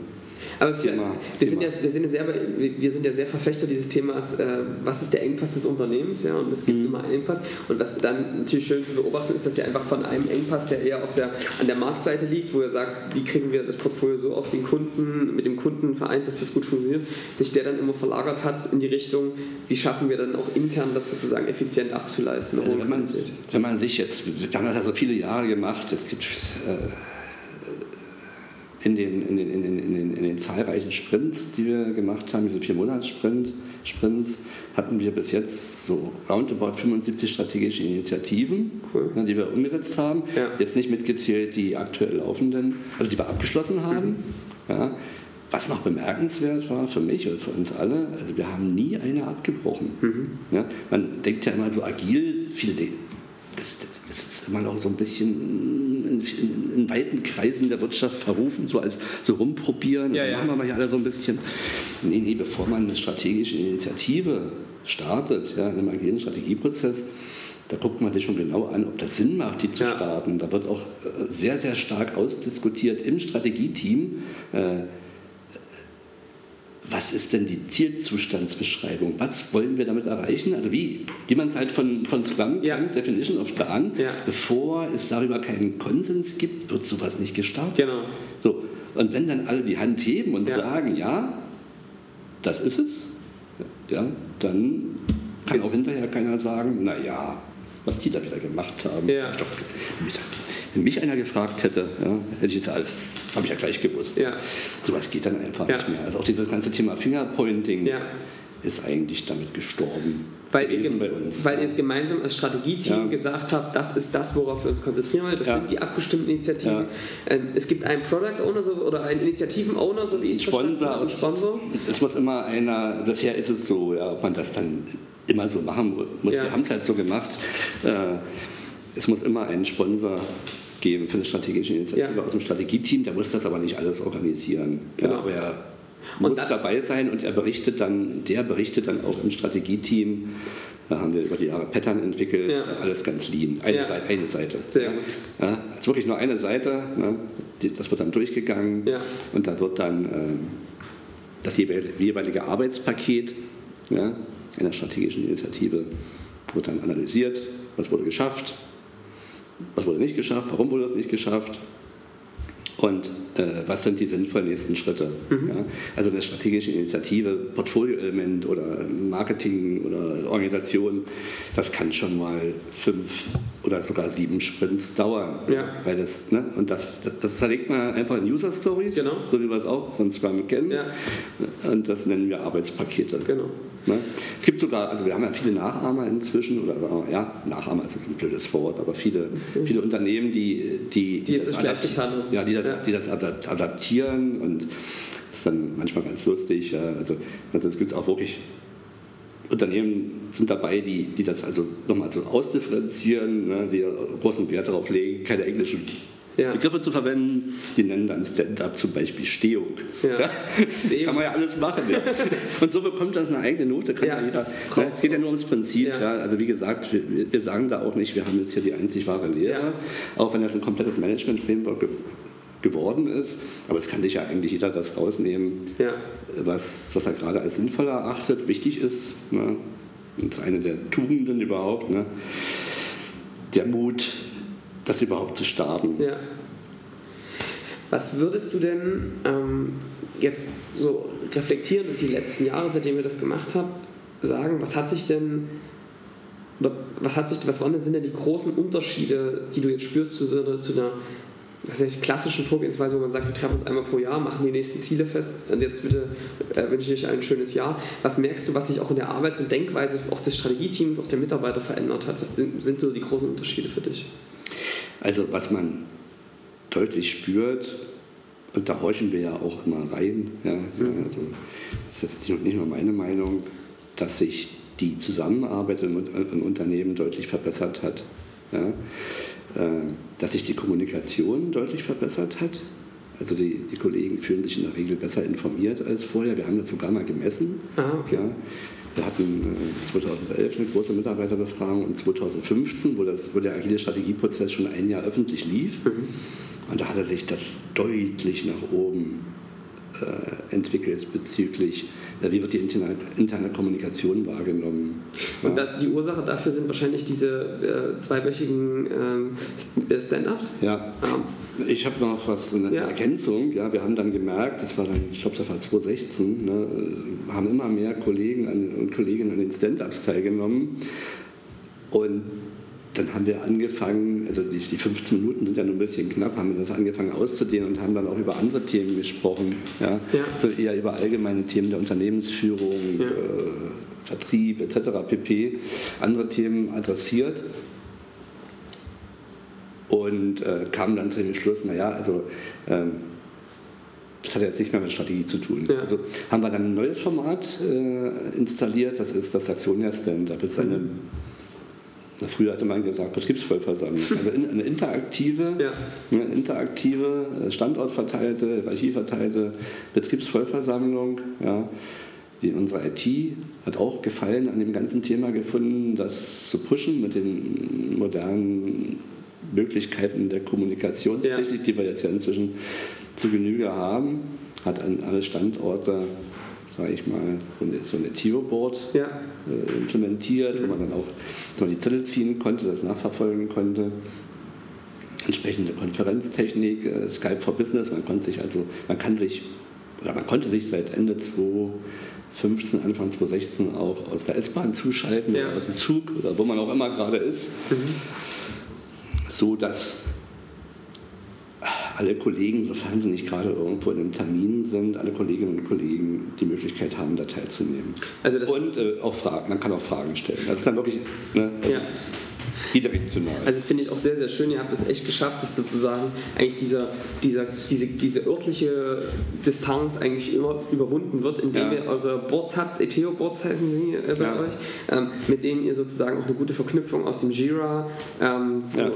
aber Thema, ja, wir, Sind ja, wir, sind ja sehr, wir sind ja sehr Verfechter dieses Themas, äh, was ist der Engpass des Unternehmens, ja, und es gibt mhm. immer einen Engpass. Und was dann natürlich schön zu beobachten ist, dass ja einfach von einem Engpass, der eher auf der, an der Marktseite liegt, wo er sagt, wie kriegen wir das Portfolio so auf den Kunden, mit dem Kunden vereint, dass das gut funktioniert, sich der dann immer verlagert hat in die Richtung, wie schaffen wir dann auch intern das sozusagen effizient abzuleisten. Also wenn, man, wenn man sich jetzt, wir haben das ja so viele Jahre gemacht, es gibt äh, in den, in den, in den, in den, in den zahlreichen Sprints, die wir gemacht haben, diese vier Monats-Sprints, Sprints, hatten wir bis jetzt so roundabout 75 strategische Initiativen, cool. die wir umgesetzt haben. Ja. Jetzt nicht mitgezählt die aktuell laufenden, also die wir abgeschlossen haben. Mhm. Ja. Was noch bemerkenswert war für mich und für uns alle, also wir haben nie eine abgebrochen. Mhm. Ja, man denkt ja immer so agil, viele das, das, das ist immer noch so ein bisschen in, in, in, weiten Kreisen der Wirtschaft verrufen, so als so rumprobieren. Ja, ja. machen wir mal hier alle so ein bisschen. Nee, nee, bevor man eine strategische Initiative startet, ja, in einem Strategieprozess, da guckt man sich schon genau an, ob das Sinn macht, die zu ja. starten. Da wird auch äh, sehr, sehr stark ausdiskutiert im Strategieteam. Äh, was ist denn die Zielzustandsbeschreibung? Was wollen wir damit erreichen? Also wie, wie man es halt von, von Scrum Ja. kennt, Definition of Done, Ja. bevor es darüber keinen Konsens gibt, wird sowas nicht gestartet. Genau. So, und wenn dann alle die Hand heben und Ja. sagen, ja, das ist es, ja, dann kann auch hinterher keiner sagen, naja, was die da wieder gemacht haben. Ja. Doch, wenn mich einer gefragt hätte, ja, hätte ich jetzt alles, habe ich ja gleich gewusst. Ja. Sowas geht dann einfach Ja. nicht mehr. Also auch dieses ganze Thema Fingerpointing Ja. ist eigentlich damit gestorben. Weil ihr, weil ihr jetzt gemeinsam als Strategieteam Ja. gesagt habt, das ist das, worauf wir uns konzentrieren wollen. Das Ja. sind die abgestimmten Initiativen. Ja. Ähm, Es gibt einen Product Owner so, oder einen Initiativen-Owner, so wie ich es Sponsor, habe, Sponsor. Es muss immer einer, bisher ist es so, ja, ob man das dann immer so machen muss. Wir haben es halt so gemacht. Äh, es muss immer einen Sponsor geben für eine strategische Initiative Ja. aus dem Strategieteam, der muss das aber nicht alles organisieren. Genau. Ja, aber er muss dann- dabei sein und er berichtet dann, der berichtet dann auch im Strategieteam. Da haben wir über die Jahre Pattern entwickelt, Ja. alles ganz lean. Eine. Seite, eine Seite. Sehr gut. Ja, es ist wirklich nur eine Seite, ne? Das wird dann durchgegangen und da wird dann ähm, das jeweil- jeweilige Arbeitspaket einer strategischen Initiative wird dann analysiert, was wurde geschafft, was wurde nicht geschafft, warum wurde es nicht geschafft und äh, was sind die sinnvollen nächsten Schritte. Ja? Also eine strategische Initiative, Portfolioelement oder Marketing oder Organisation, das kann schon mal fünf oder sogar sieben Sprints dauern. Ja. Weil das, ne? Und das, das, das zerlegt man einfach in User Stories, Genau. so wie wir es auch von Scrum kennen. Ja. Und das nennen wir Arbeitspakete. Genau. Ne? Es gibt sogar, also wir haben ja viele Nachahmer inzwischen, oder wir, ja, Nachahmer ist ein blödes Wort, aber viele, viele Unternehmen, die, die, Die jetzt das es gleich adapti- getan haben. Ja, die das, Ja. Die das adap- adaptieren und das ist dann manchmal ganz lustig. Also, also es gibt auch wirklich Unternehmen sind dabei, die, die das also nochmal so ausdifferenzieren, ne, die großen Wert darauf legen, keine englischen Ja. Begriffe zu verwenden. Die nennen dann Stand-up zum Beispiel Stehung. Ja. Kann man ja alles machen. [LAUGHS] Und so bekommt das eine eigene Note, kann jeder. Ne, es geht ja nur ums Prinzip. Also wie gesagt, wir, wir sagen da auch nicht, wir haben jetzt hier die einzig wahre Lehre, auch wenn das ein komplettes Management-Framework ge geworden ist. Aber es kann sich ja eigentlich jeder das rausnehmen, Ja. was, was er gerade als sinnvoll erachtet, wichtig ist. Ne? Das ist eine der Tugenden überhaupt. Ne? Der Mut, das überhaupt zu starten. Ja. Was würdest du denn ähm, jetzt so reflektierend auf die letzten Jahre, seitdem ihr das gemacht habt, sagen, was hat sich denn oder was hat sich, was waren denn sind denn die großen Unterschiede, die du jetzt spürst zu so einer, zu einer weiß ich, klassischen Vorgehensweise, wo man sagt, wir treffen uns einmal pro Jahr, machen die nächsten Ziele fest und jetzt bitte äh, wünsche ich euch ein schönes Jahr. Was merkst du, was sich auch in der Arbeits- und Denkweise auch des Strategieteams, auch der Mitarbeiter verändert hat? Was sind, sind so die großen Unterschiede für dich? Also was man deutlich spürt, und da horchen wir ja auch immer rein, ja, ja, also das ist jetzt nicht- nur meine Meinung, dass sich die Zusammenarbeit im, im Unternehmen deutlich verbessert hat. Ja, äh, dass sich die Kommunikation deutlich verbessert hat. Also die, die Kollegen fühlen sich in der Regel besser informiert als vorher. Wir haben das sogar mal gemessen. Ah, okay. Ja. Wir hatten äh, 2011 eine große Mitarbeiterbefragung und 2015, wo, das, wo der agile Strategieprozess schon ein Jahr öffentlich lief. Und da hat er sich das deutlich nach oben äh, entwickelt bezüglich, äh, wie wird die interne, interne Kommunikation wahrgenommen. Und Ja. da, die Ursache dafür sind wahrscheinlich diese äh, zweiwöchigen ähm, äh, Stand-ups. Ja, Ähm, ich habe noch was, eine Ja. Ergänzung. Ja, wir haben dann gemerkt, das war dann, ich glaube, das war 2016, ne, haben immer mehr Kollegen und Kolleginnen an den Stand-ups teilgenommen. Und dann haben wir angefangen, also die, die 15 Minuten sind ja nur ein bisschen knapp, haben wir das angefangen auszudehnen und haben dann auch über andere Themen gesprochen. Ja, Ja. So eher über allgemeine Themen der Unternehmensführung, Ja. äh, Vertrieb etc. pp. Andere Themen adressiert und äh, kam dann zu dem Schluss, naja, also ähm, das hat jetzt nicht mehr mit Strategie zu tun. Ja. Also haben wir dann ein neues Format äh, installiert, das ist das Saxonia Stand-Up. Das ist eine, na, früher hatte man gesagt, Betriebsvollversammlung. Also in, eine interaktive, Ja. eine interaktive, äh, standortverteilte, hierarchieverteilte Betriebsvollversammlung. Ja. Die, unsere IT hat auch Gefallen an dem ganzen Thema gefunden, das zu pushen mit den modernen Möglichkeiten der Kommunikationstechnik, die wir jetzt ja inzwischen zu Genüge haben, hat an alle Standorte sage ich mal, so eine, so eine Tio-Board Ja. äh, implementiert, wo man dann auch man die Zettel ziehen konnte, das nachverfolgen konnte. Entsprechende Konferenztechnik, äh, Skype for Business, man konnte sich also, man kann sich, oder man konnte sich seit Ende 2015, Anfang 2016 auch aus der S-Bahn zuschalten Ja. oder aus dem Zug oder wo man auch immer gerade ist, so dass alle Kollegen, sofern sie nicht gerade irgendwo in einem Termin sind, alle Kolleginnen und Kollegen die Möglichkeit haben, da teilzunehmen. Also das- und äh, auch Fragen, man kann auch Fragen stellen. Das ist dann wirklich ne, also Ja. bidirektional. Also das finde ich auch sehr, sehr schön. Ihr habt es echt geschafft, dass sozusagen eigentlich dieser, dieser, diese, diese örtliche Distanz eigentlich immer überwunden wird, indem Ja. ihr eure Boards habt, Eteo-Boards heißen sie äh, bei Ja. euch, ähm, mit denen ihr sozusagen auch eine gute Verknüpfung aus dem Jira ähm, Ja. äh,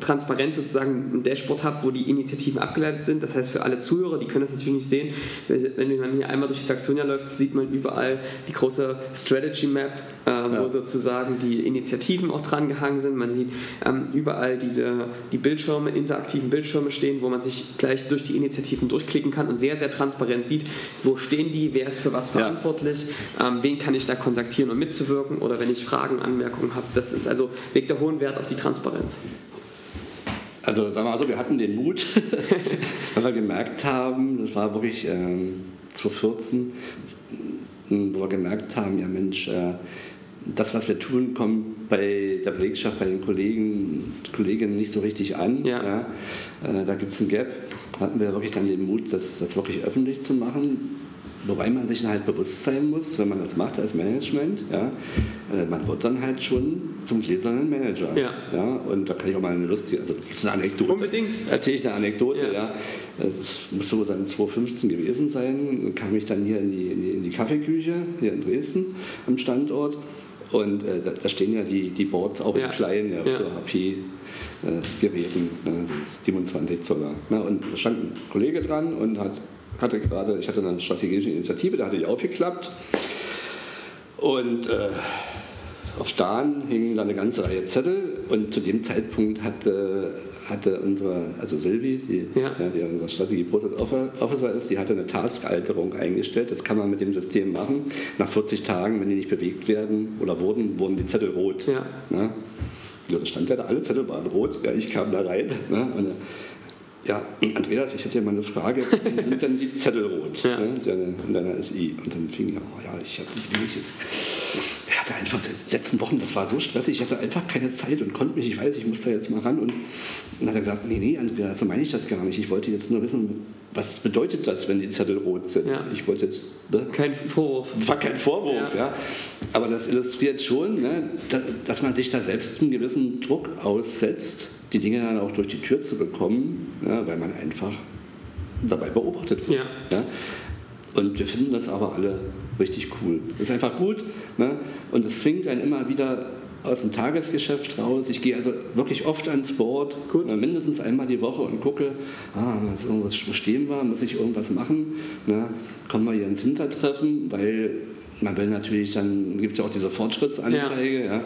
transparent sozusagen ein Dashboard habt, wo die Initiativen abgeleitet sind. Das heißt für alle Zuhörer, die können das natürlich nicht sehen, wenn man hier einmal durch die Saxonia läuft, sieht man überall die große Strategy Map, äh, Ja. wo sozusagen die Initiativen auch dran gehangen sind. Man sieht ähm, überall diese, die Bildschirme, interaktiven Bildschirme stehen, wo man sich gleich durch die Initiativen durchklicken kann und sehr, sehr transparent sieht, wo stehen die, wer ist für was Ja. verantwortlich, ähm, wen kann ich da kontaktieren, um mitzuwirken oder wenn ich Fragen, Anmerkungen habe. Das ist also, legt der hohen Wert auf die Transparenz. Also sagen wir mal so, wir hatten den Mut, [LAUGHS] weil wir gemerkt haben, das war wirklich ähm, 2014, m, wo wir gemerkt haben, ja Mensch, äh, das, was wir tun, kommt bei der Belegschaft, bei den Kollegen, Kolleginnen nicht so richtig an. Ja. Äh, da gibt es ein Gap. Hatten wir wirklich dann den Mut, das, das wirklich öffentlich zu machen. Wobei man sich dann halt bewusst sein muss, wenn man das macht als Management, ja, äh, man wird dann halt schon zum gläsernen Manager. Ja. Ja, und da kann ich auch mal eine lustige, also das ist eine Anekdote. Unbedingt. Erzähle ich eine Anekdote, Ja. ja. Es muss so dann 2015 gewesen sein. Kam ich dann hier in die, in die, in die Kaffeeküche, hier in Dresden am Standort. Und äh, da, da stehen ja die, die Boards auch Ja. in klein, ja, Ja. so HP-Geräten, ne, so 27 Zoller. Ne, und da stand ein Kollege dran und hat, hatte gerade, ich hatte eine strategische Initiative, da hatte die aufgeklappt. Und äh, auf Stahn hingen da eine ganze Reihe Zettel und zu dem Zeitpunkt hatte, hatte unsere, also Silvi, die, Ja. ja. die unser Strategie-Prozess Officer ist, die hatte eine Taskalterung eingestellt. Das kann man mit dem System machen. Nach 40 Tagen, wenn die nicht bewegt werden oder wurden, wurden die Zettel rot. Ja. Ne? Ja, da stand ja da, alle Zettel waren rot. Ja, ich kam da rein. [LAUGHS] Ne? Und, ja, Andreas, ich hätte ja mal eine Frage. [LAUGHS] Warum sind denn die Zettel rot Ja. ne, in deiner- in deiner SI? Und dann fing er, oh ja, ich hatte die wirklich jetzt. Ich hatte einfach die letzten Wochen, das war so stressig, ich hatte einfach keine Zeit und konnte mich, ich weiß, ich muss da jetzt mal ran. Und dann hat er gesagt, nee, nee, Andreas, so meine ich das gar nicht. Ich wollte jetzt nur wissen, was bedeutet das, wenn die Zettel rot sind? Ja. Ich wollte jetzt. Ne? Kein Vorwurf. Das war kein Vorwurf, Ja. ja. Aber das illustriert schon, ne, dass, dass man sich da selbst einen gewissen Druck aussetzt, die Dinge dann auch durch die Tür zu bekommen, ja, weil man einfach dabei beobachtet wird. Ja. Und wir finden das aber alle richtig cool. Das ist einfach gut ne? und es zwingt einen immer wieder aus dem Tagesgeschäft raus. Ich gehe also wirklich oft ans Board, Gut. mindestens einmal die Woche und gucke, ah, was irgendwas stehen wir, muss ich irgendwas machen, ne? kommen wir hier ins Hintertreffen, weil man will natürlich, dann gibt es ja auch diese Fortschrittsanzeige, ja.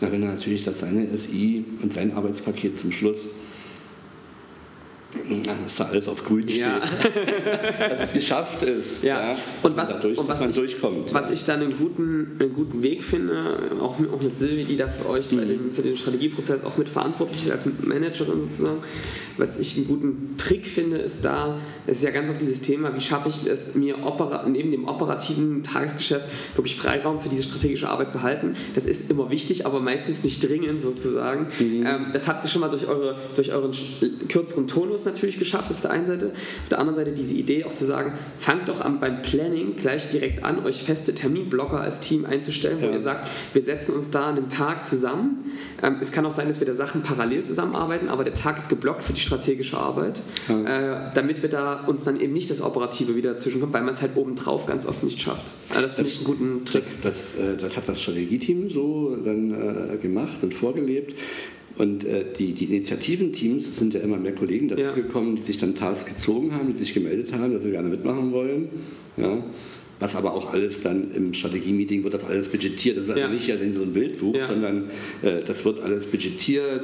man will natürlich, dass seine SI und sein Arbeitspaket zum Schluss dass da alles auf grün steht, Ja. [LAUGHS] dass es geschafft ist, Ja. ja, Und was, man dadurch, und was, man ich, durchkommt. was ich dann einen guten, einen guten Weg finde, auch mit, auch mit Silvi, die da für euch bei Mhm. dem, für den Strategieprozess auch mit verantwortlich ist, als Managerin sozusagen, was ich einen guten Trick finde, ist da, es ist ja ganz oft dieses Thema, wie schaffe ich es, mir opera, neben dem operativen Tagesgeschäft wirklich Freiraum für diese strategische Arbeit zu halten. Das ist immer wichtig, aber meistens nicht dringend sozusagen. Mhm. Ähm, das habt ihr schon mal durch, eure, durch euren kürzeren Tonus natürlich geschafft, das ist der einen Seite. Auf der anderen Seite diese Idee auch zu sagen, fangt doch an beim Planning gleich direkt an, euch feste Terminblocker als Team einzustellen, wo Ja. ihr sagt, wir setzen uns da einen Tag zusammen. Ähm, es kann auch sein, dass wir da Sachen parallel zusammenarbeiten, aber der Tag ist geblockt für die strategische Arbeit, äh, damit wir da uns dann eben nicht das Operative wieder dazwischenkommt, weil man es halt obendrauf ganz oft nicht schafft. Also das finde ich einen guten Trick. Das, das, äh, das hat das Strategieteam so dann äh, gemacht und vorgelebt. Und äh, die, die Initiativenteams, es sind ja immer mehr Kollegen dazu Ja. gekommen, die sich dann Tasks gezogen haben, die sich gemeldet haben, dass sie gerne mitmachen wollen. Ja. Was aber auch alles dann im Strategie-Meeting wird das alles budgetiert. Das ist also Ja. nicht ja in so ein Wildwuchs, Ja. sondern äh, das wird alles budgetiert,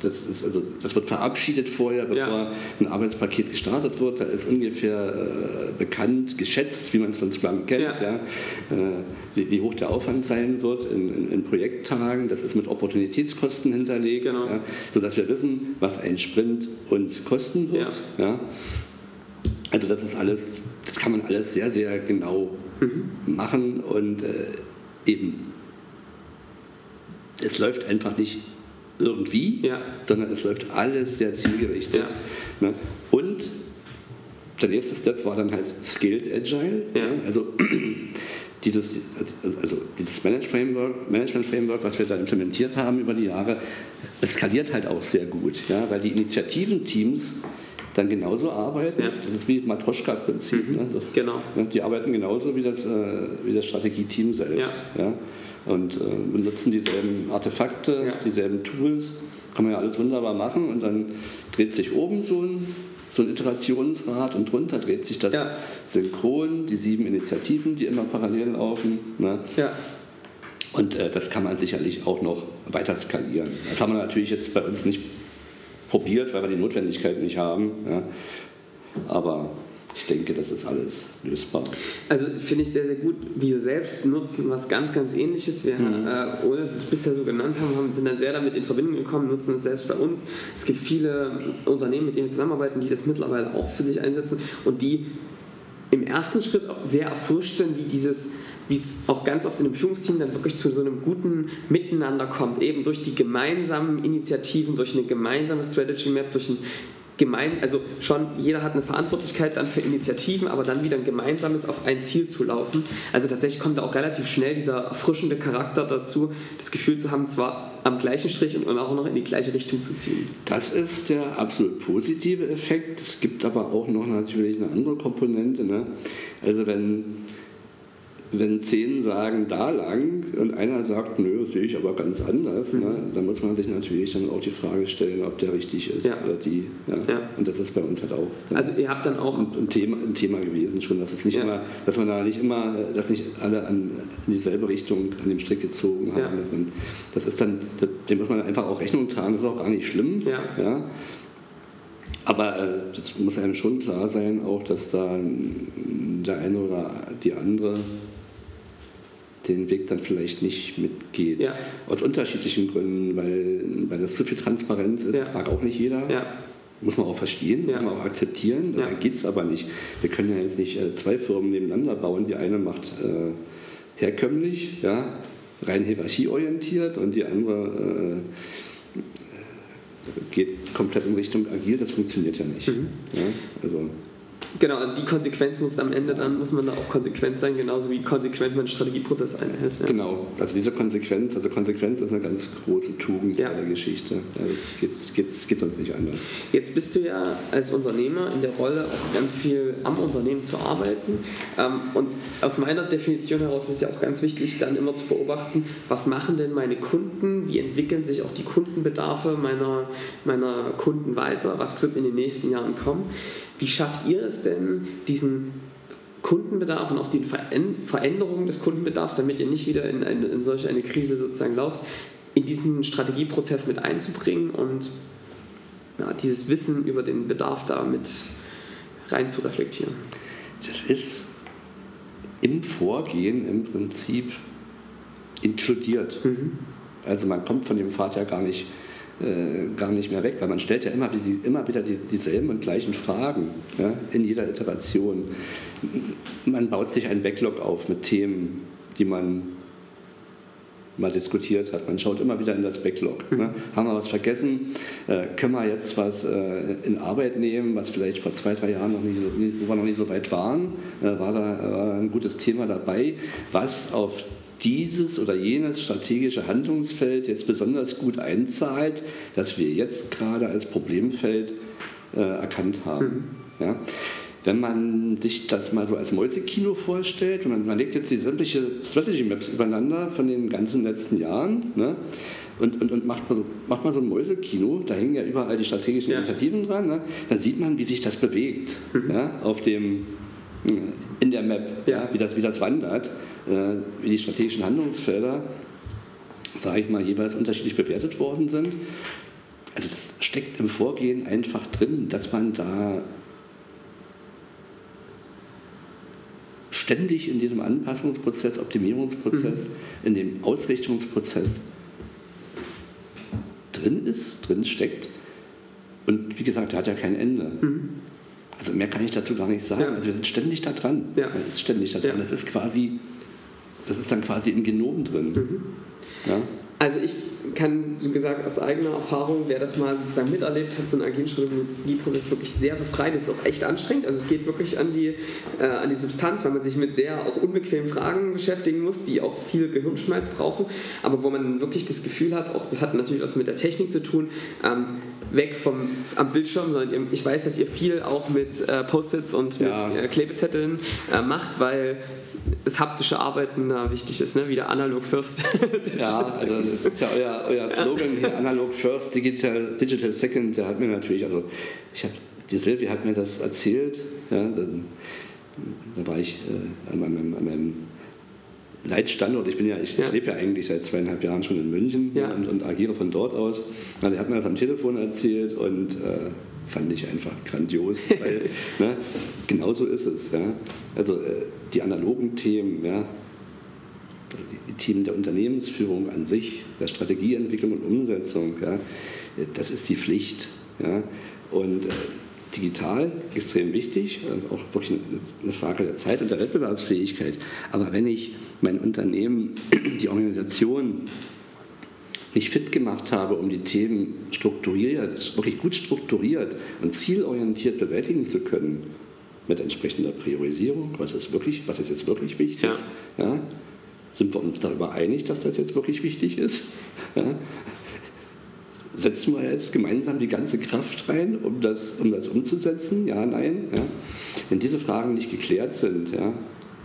das, ist also, das wird verabschiedet vorher, bevor Ja. ein Arbeitspaket gestartet wird. Da ist ungefähr äh, bekannt, geschätzt, wie man es von Scrum kennt, Ja. Äh, wie, wie hoch der Aufwand sein wird in, in, in Projekttagen. Das ist mit Opportunitätskosten hinterlegt, Genau. ja, sodass wir wissen, was ein Sprint uns kosten wird. Also das ist alles, das kann man alles sehr, sehr genau Mhm. machen und äh, eben, es läuft einfach nicht irgendwie, Ja. sondern es läuft alles sehr zielgerichtet. Ne? Und der nächste Step war dann halt Skilled Agile. Ja. ne? Also [CLEARS THROAT] dieses, also, also dieses Management Framework, Management Framework, was wir da implementiert haben über die Jahre, es skaliert halt auch sehr gut, ja? weil die Initiativenteams dann genauso arbeiten. Ja. Das ist wie Matroschka-Prinzip. Ne? Das- Genau. ja, die arbeiten genauso wie das, äh, wie das Strategieteam selbst. Ja. Und äh, benutzen dieselben Artefakte, Ja. dieselben Tools. Kann man ja alles wunderbar machen und dann dreht sich oben so ein, so ein Iterationsrad und drunter dreht sich das Ja. synchron, die sieben Initiativen, die immer parallel laufen. Ne? Ja. Und äh, das kann man sicherlich auch noch weiter skalieren. Das haben wir natürlich jetzt bei uns nicht probiert, weil wir die Notwendigkeit nicht haben. Ja. Aber ich denke, das ist alles lösbar. Also finde ich sehr, sehr gut. Wir selbst nutzen was ganz, ganz ähnliches. Wir, Mhm. äh, ohne dass wir es bisher so genannt haben, haben, sind dann sehr damit in Verbindung gekommen, nutzen es selbst bei uns. Es gibt viele Unternehmen, mit denen wir zusammenarbeiten, die das mittlerweile auch für sich einsetzen und die im ersten Schritt sehr erfrischt sind, wie dieses wie es auch ganz oft in einem Führungsteam dann wirklich zu so einem guten Miteinander kommt, eben durch die gemeinsamen Initiativen, durch eine gemeinsame Strategy Map, durch ein gemein, also schon jeder hat eine Verantwortlichkeit dann für Initiativen, aber dann wieder ein gemeinsames auf ein Ziel zu laufen. Also tatsächlich kommt da auch relativ schnell dieser erfrischende Charakter dazu, das Gefühl zu haben, zwar am gleichen Strich und auch noch in die gleiche Richtung zu ziehen. Das ist der absolut positive Effekt. Es gibt aber auch noch natürlich eine andere Komponente. Ne? Also wenn, wenn zehn sagen da lang und einer sagt, nö, sehe ich aber ganz anders, ne? dann muss man sich natürlich dann auch die Frage stellen, ob der richtig ist Ja. oder die. Ja? Ja. Und das ist bei uns halt auch dann Also ihr habt dann auch ein, ein, Thema, ein Thema gewesen schon, dass es nicht Ja. immer, dass man da nicht immer, dass nicht alle an, in dieselbe Richtung an dem Strick gezogen haben. Man- Das ist dann, dem muss man einfach auch Rechnung tragen, das ist auch gar nicht schlimm. Ja. Ja? Aber äh, das muss einem schon klar sein, auch dass da der eine oder die andere den Weg dann vielleicht nicht mitgeht. Ja. Aus unterschiedlichen Gründen, weil, weil das zu viel Transparenz ist, Ja. das mag auch nicht jeder. ja, Muss man auch verstehen, muss man auch akzeptieren. Da geht es aber nicht. Wir können ja jetzt nicht äh, zwei Firmen nebeneinander bauen. Die eine macht äh, herkömmlich, ja, rein hierarchieorientiert und die andere äh, geht komplett in Richtung agil. Das funktioniert ja nicht. Mhm. Also, genau, also die Konsequenz muss am Ende dann, muss man da auch konsequent sein, genauso wie konsequent man Strategieprozess einhält. Ja. Genau, also diese Konsequenz, also Konsequenz ist eine ganz große Tugend Ja. bei der Geschichte. Ja, das geht, geht, geht sonst nicht anders. Jetzt bist du ja als Unternehmer in der Rolle, auch ganz viel am Unternehmen zu arbeiten. Ähm, Und aus meiner Definition heraus ist es ja auch ganz wichtig, dann immer zu beobachten, was machen denn meine Kunden, wie entwickeln sich auch die Kundenbedarfe meiner, meiner Kunden weiter, was wird in den nächsten Jahren kommen. Wie schafft ihr es denn, diesen Kundenbedarf und auch die Veränd- Veränderung des Kundenbedarfs, damit ihr nicht wieder in, eine, in solch eine Krise sozusagen lauft, in diesen Strategieprozess mit einzubringen und ja, dieses Wissen über den Bedarf da mit rein zu reflektieren. Das ist im Vorgehen im Prinzip inkludiert. Also man kommt von dem Pfad ja gar nicht, äh, gar nicht mehr weg, weil man stellt ja immer, die, immer wieder die, dieselben und gleichen Fragen ja, in jeder Iteration. Man baut sich einen Backlog auf mit Themen, die man mal diskutiert hat. Man schaut immer wieder in das Backlog. [LAUGHS] Ne? Haben wir was vergessen? Äh, können wir jetzt was äh, in Arbeit nehmen, was vielleicht vor zwei, drei Jahren noch nicht so, wo wir noch nicht so weit waren? Äh, war da äh, ein gutes Thema dabei, was auf dieses oder jenes strategische Handlungsfeld jetzt besonders gut einzahlt, das wir jetzt gerade als Problemfeld äh, erkannt haben. Ja? Wenn man sich das mal so als Mäusekino vorstellt und man, man legt jetzt die sämtliche Strategy Maps übereinander von den ganzen letzten Jahren ne? und, und, und macht, mal so, macht mal so ein Mäusekino, da hängen ja überall die strategischen Ja. Initiativen dran, ne? dann sieht man, wie sich das bewegt ja? auf dem in der Map, ja. wie, das, wie das wandert, äh, wie die strategischen Handlungsfelder, sage ich mal, jeweils unterschiedlich bewertet worden sind. Also das steckt im Vorgehen einfach drin, dass man da ständig in diesem Anpassungsprozess, Optimierungsprozess, mhm. in dem Ausrichtungsprozess drin ist, drin steckt. Und wie gesagt, der hat ja kein Ende. Mhm. Also mehr kann ich dazu gar nicht sagen. Ja. Also wir sind ständig da dran. Ja. Man ist ständig da dran. Ja. Das ist quasi, das ist dann quasi im Genom drin. Mhm. Ja? Also ich kann, wie gesagt, aus eigener Erfahrung, wer das mal sozusagen miterlebt hat, so einen agilen Strategieprozess wirklich sehr befreit. Das ist auch echt anstrengend. Also es geht wirklich an die, äh, an die Substanz, weil man sich mit sehr auch unbequemen Fragen beschäftigen muss, die auch viel Gehirnschmalz brauchen, aber wo man wirklich das Gefühl hat, auch das hat natürlich was mit der Technik zu tun, ähm, weg vom am Bildschirm, sondern ich weiß, dass ihr viel auch mit äh, Post-its und mit ja. äh, Klebezetteln äh, macht, weil das haptische Arbeiten da wichtig ist, ne? wieder analog first. [LAUGHS] ja, also das ist ja euer, euer Slogan hier, analog first, digital, digital second, der hat mir natürlich, also ich habe, die Silvia hat mir das erzählt, ja, dann, da war ich äh, an meinem Leitstandort, ich bin ja, ich, ja. lebe ja eigentlich seit zweieinhalb Jahren schon in München ja. und, und, agiere von dort aus. Also, er hat mir das am Telefon erzählt und äh, fand ich einfach grandios, [LAUGHS] weil ne, genau so ist es. Ja. Also äh, die analogen Themen, ja, die, die, Themen der Unternehmensführung an sich, der Strategieentwicklung und Umsetzung, ja, das ist die Pflicht. Ja. Und äh, digital extrem wichtig, also auch wirklich eine Frage der Zeit und der Wettbewerbsfähigkeit. Aber wenn ich mein Unternehmen, [CLEARS THROAT] die Organisation nicht fit gemacht habe, um die Themen strukturiert, wirklich gut strukturiert und zielorientiert bewältigen zu können, mit entsprechender Priorisierung, was ist, wirklich, was ist jetzt wirklich wichtig? Ja. Ja? Sind wir uns darüber einig, dass das jetzt wirklich wichtig ist? Ja? Setzen wir jetzt gemeinsam die ganze Kraft rein, um das, um das umzusetzen? Ja, nein? Wenn diese Fragen nicht geklärt sind,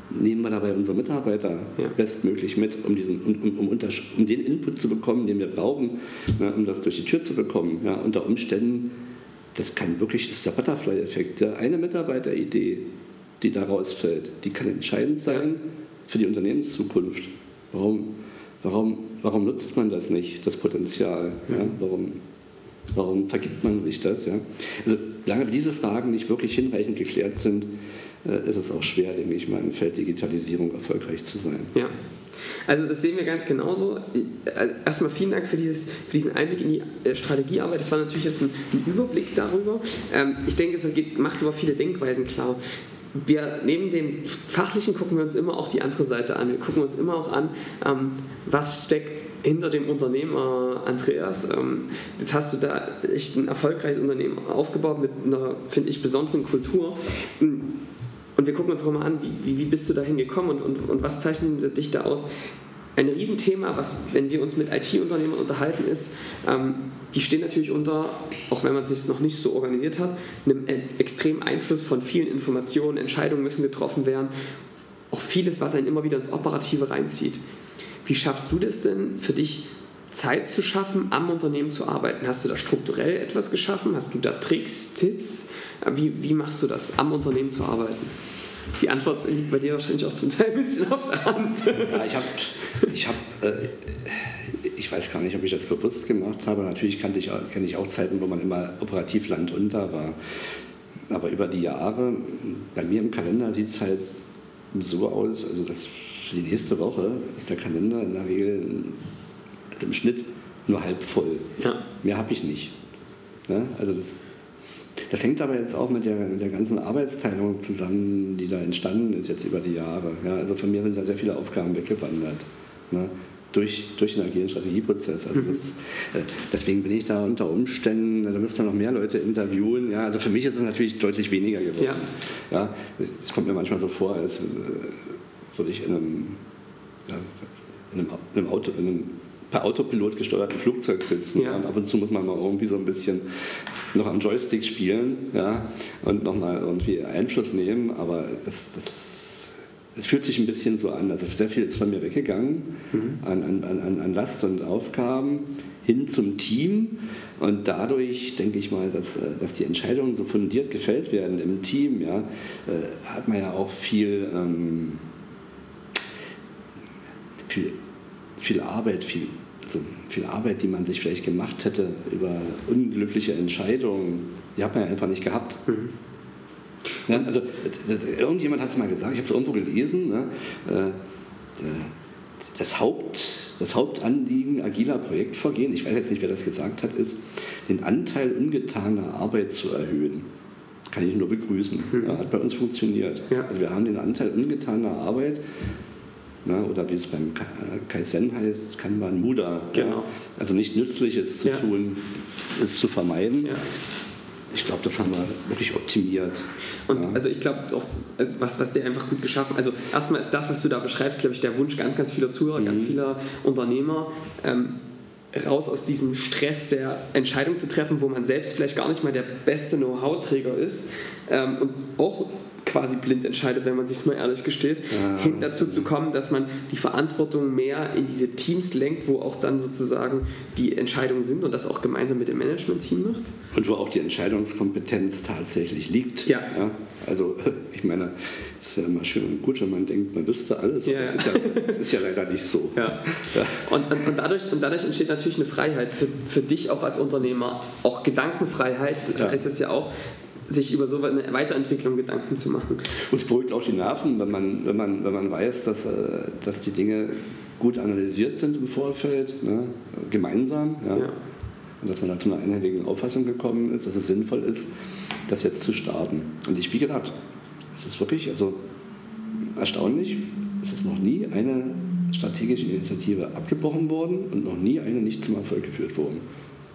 nehmen wir dabei unsere Mitarbeiter ja. bestmöglich mit, um, diesen, um, um, um, um, den Input zu bekommen, den wir brauchen, ne, um das durch die Tür zu bekommen. Ja, unter Umständen, das kann wirklich, das ist der Butterfly-Effekt. Ja, eine Mitarbeiteridee, die daraus fällt, die kann entscheidend sein für die Unternehmenszukunft. Warum, warum, warum nutzt man das nicht, das Potenzial? Ja, warum, warum vergibt man sich das? Ja? Also, lange diese Fragen nicht wirklich hinreichend geklärt sind, äh, ist es auch schwer, denke ich mal, im Feld Digitalisierung erfolgreich zu sein. Ja. Also das sehen wir ganz genauso. Äh, erstmal vielen Dank für, dieses, für diesen Einblick in die äh, Strategiearbeit. Das war natürlich jetzt ein, ein Überblick darüber. Ähm, ich denke, es macht aber viele Denkweisen klar. Wir neben dem Fachlichen gucken wir uns immer auch die andere Seite an. Wir gucken uns immer auch an, ähm, was steckt hinter dem Unternehmer Andreas. Ähm, jetzt hast du da echt ein erfolgreiches Unternehmen aufgebaut mit einer, finde ich, besonderen Kultur. Und wir gucken uns auch mal an, wie, wie bist du dahin gekommen und, und, und was zeichnet dich da aus? Ein Riesenthema, was, wenn wir uns mit IT-Unternehmern unterhalten, ist, ähm, die stehen natürlich unter, auch wenn man sich noch nicht so organisiert hat, einem extremen Einfluss von vielen Informationen, Entscheidungen müssen getroffen werden, auch vieles, was einen immer wieder ins Operative reinzieht. Wie schaffst du das denn für dich, Zeit zu schaffen, am Unternehmen zu arbeiten? Hast du da strukturell etwas geschaffen? Hast du da Tricks, Tipps? Wie, wie machst du das, am Unternehmen zu arbeiten? Die Antwort liegt bei dir wahrscheinlich auch zum Teil ein bisschen auf der Hand. Ja, ich habe, ich, hab, äh, ich weiß gar nicht, ob ich das bewusst gemacht habe. Natürlich kannte ich, kenne ich auch Zeiten, wo man immer operativ landunter war. Aber über die Jahre, bei mir im Kalender sieht es halt so aus, also das für die nächste Woche ist der Kalender in der Regel also im Schnitt nur halb voll. Ja. Mehr habe ich nicht. Ne? Also das das hängt aber jetzt auch mit der, mit der ganzen Arbeitsteilung zusammen, die da entstanden ist jetzt über die Jahre. Ja, also von mir sind da sehr viele Aufgaben weggewandert. Ne? Durch, durch den agilen Strategieprozess. Also das, äh, deswegen bin ich da unter Umständen, also müsste noch mehr Leute interviewen. Ja, also für mich ist es natürlich deutlich weniger geworden. Ja. Ja, es kommt mir manchmal so vor, als äh, würde ich in einem, ja, in einem, in einem Auto, in einem per Autopilot gesteuerten Flugzeug sitzen. Ja. Und ab und zu muss man mal irgendwie so ein bisschen noch am Joystick spielen ja, und nochmal irgendwie Einfluss nehmen. Aber das, das es fühlt sich ein bisschen so an. Also sehr viel ist von mir weggegangen mhm. an, an, an, an Last und Aufgaben hin zum Team. Und dadurch denke ich mal, dass, äh, dass die Entscheidungen so fundiert gefällt werden im Team, ja, äh, hat man ja auch viel, ähm, viel, viel Arbeit, viel, viel Arbeit, die man sich vielleicht gemacht hätte über unglückliche Entscheidungen, die hat man ja einfach nicht gehabt. Mhm. Ja, also irgendjemand hat es mal gesagt, ich habe es irgendwo gelesen, ne, äh, das, Haupt, das Hauptanliegen agiler Projektvorgehen, ich weiß jetzt nicht, wer das gesagt hat, ist, den Anteil ungetaner Arbeit zu erhöhen. Kann ich nur begrüßen. Mhm. Ja, hat bei uns funktioniert. Ja. Also wir haben den Anteil ungetaner Arbeit Ne, oder wie es beim Kaizen heißt, kann man Muda. Genau. Ja, also nicht Nützliches zu ja. tun, ist zu vermeiden. Ja ich glaube, das haben wir wirklich optimiert. Und also ich glaube auch, also was, was der einfach gut geschaffen Also erstmal ist das, was du da beschreibst, glaube ich, der Wunsch ganz, ganz vieler Zuhörer, mhm. ganz vieler Unternehmer, ähm, raus aus diesem Stress der Entscheidung zu treffen, wo man selbst vielleicht gar nicht mal der beste Know-how-Träger ist ähm, und auch quasi blind entscheidet, wenn man sich mal ehrlich gesteht, ja, hin dazu zu kommen, dass man die Verantwortung mehr in diese Teams lenkt, wo auch dann sozusagen die Entscheidungen sind und das auch gemeinsam mit dem Management-Team macht. Und wo auch die Entscheidungskompetenz tatsächlich liegt. Ja. ja. Also [LAUGHS] ich meine, es ist ja immer schön und gut, wenn man denkt, man wüsste alles. Ja. Das, ist ja, das, ist ja, leider nicht so. Und, und, und, dadurch, und dadurch entsteht natürlich eine Freiheit für, für dich auch als Unternehmer, auch Gedankenfreiheit, da ist es ja auch, sich über so eine Weiterentwicklung Gedanken zu machen. Und es beruhigt auch die Nerven, wenn man, wenn man, wenn man weiß, dass, äh, dass die Dinge gut analysiert sind im Vorfeld, ne? gemeinsam. Ja? ja. Und dass man da zu einer einhelligen Auffassung gekommen ist, dass es sinnvoll ist, das jetzt zu starten. Und ich, wie gesagt, es ist wirklich also erstaunlich, es ist noch nie eine strategische Initiative abgebrochen worden und noch nie eine nicht zum Erfolg geführt worden.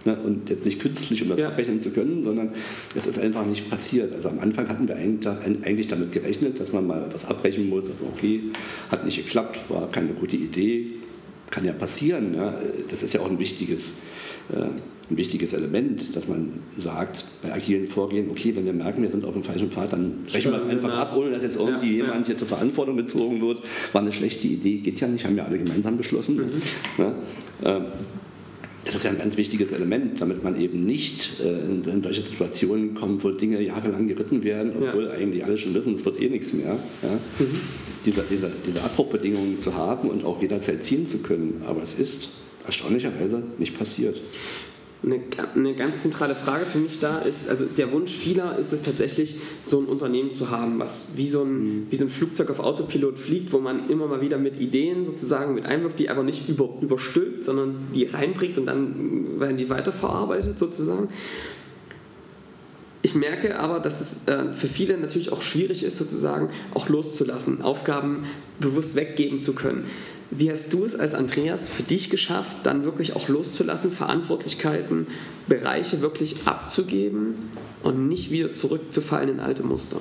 Ne? Und jetzt nicht künstlich, um das ja. abrechnen zu können, sondern es ist einfach nicht passiert. Also am Anfang hatten wir eigentlich damit gerechnet, dass man mal was abbrechen muss. Also okay, hat nicht geklappt, war keine gute Idee, kann ja passieren. Ja? Das ist ja auch ein wichtiges, äh, ein wichtiges Element, dass man sagt, bei agilen Vorgehen, okay, wenn wir merken, wir sind auf dem falschen Pfad, dann brechen wir es einfach ab, ohne dass jetzt irgendwie ja, jemand hier zur Verantwortung gezogen wird. War eine schlechte Idee, geht ja nicht, haben wir alle gemeinsam beschlossen. Mhm. Ja? Das ist ja ein ganz wichtiges Element, damit man eben nicht äh, in, in, solche Situationen kommt, wo Dinge jahrelang geritten werden, obwohl ja. eigentlich alle schon wissen, es wird eh nichts mehr. Ja? Mhm. Diese, diese, diese Abbruchbedingungen zu haben und auch jederzeit ziehen zu können. Aber es ist erstaunlicherweise nicht passiert eine, eine ganz zentrale Frage für mich da ist, also der Wunsch vieler ist es tatsächlich, so ein Unternehmen zu haben, was wie so ein, mhm. wie so ein Flugzeug auf Autopilot fliegt, wo man immer mal wieder mit Ideen sozusagen mit einwirkt, die aber nicht über, überstülpt, sondern die reinbringt und dann werden die weiterverarbeitet sozusagen. Ich merke aber, dass es äh, für viele natürlich auch schwierig ist, sozusagen auch loszulassen, Aufgaben bewusst weggeben zu können. Wie hast du es als Andreas für dich geschafft, dann wirklich auch loszulassen, Verantwortlichkeiten, Bereiche wirklich abzugeben und nicht wieder zurückzufallen in alte Muster?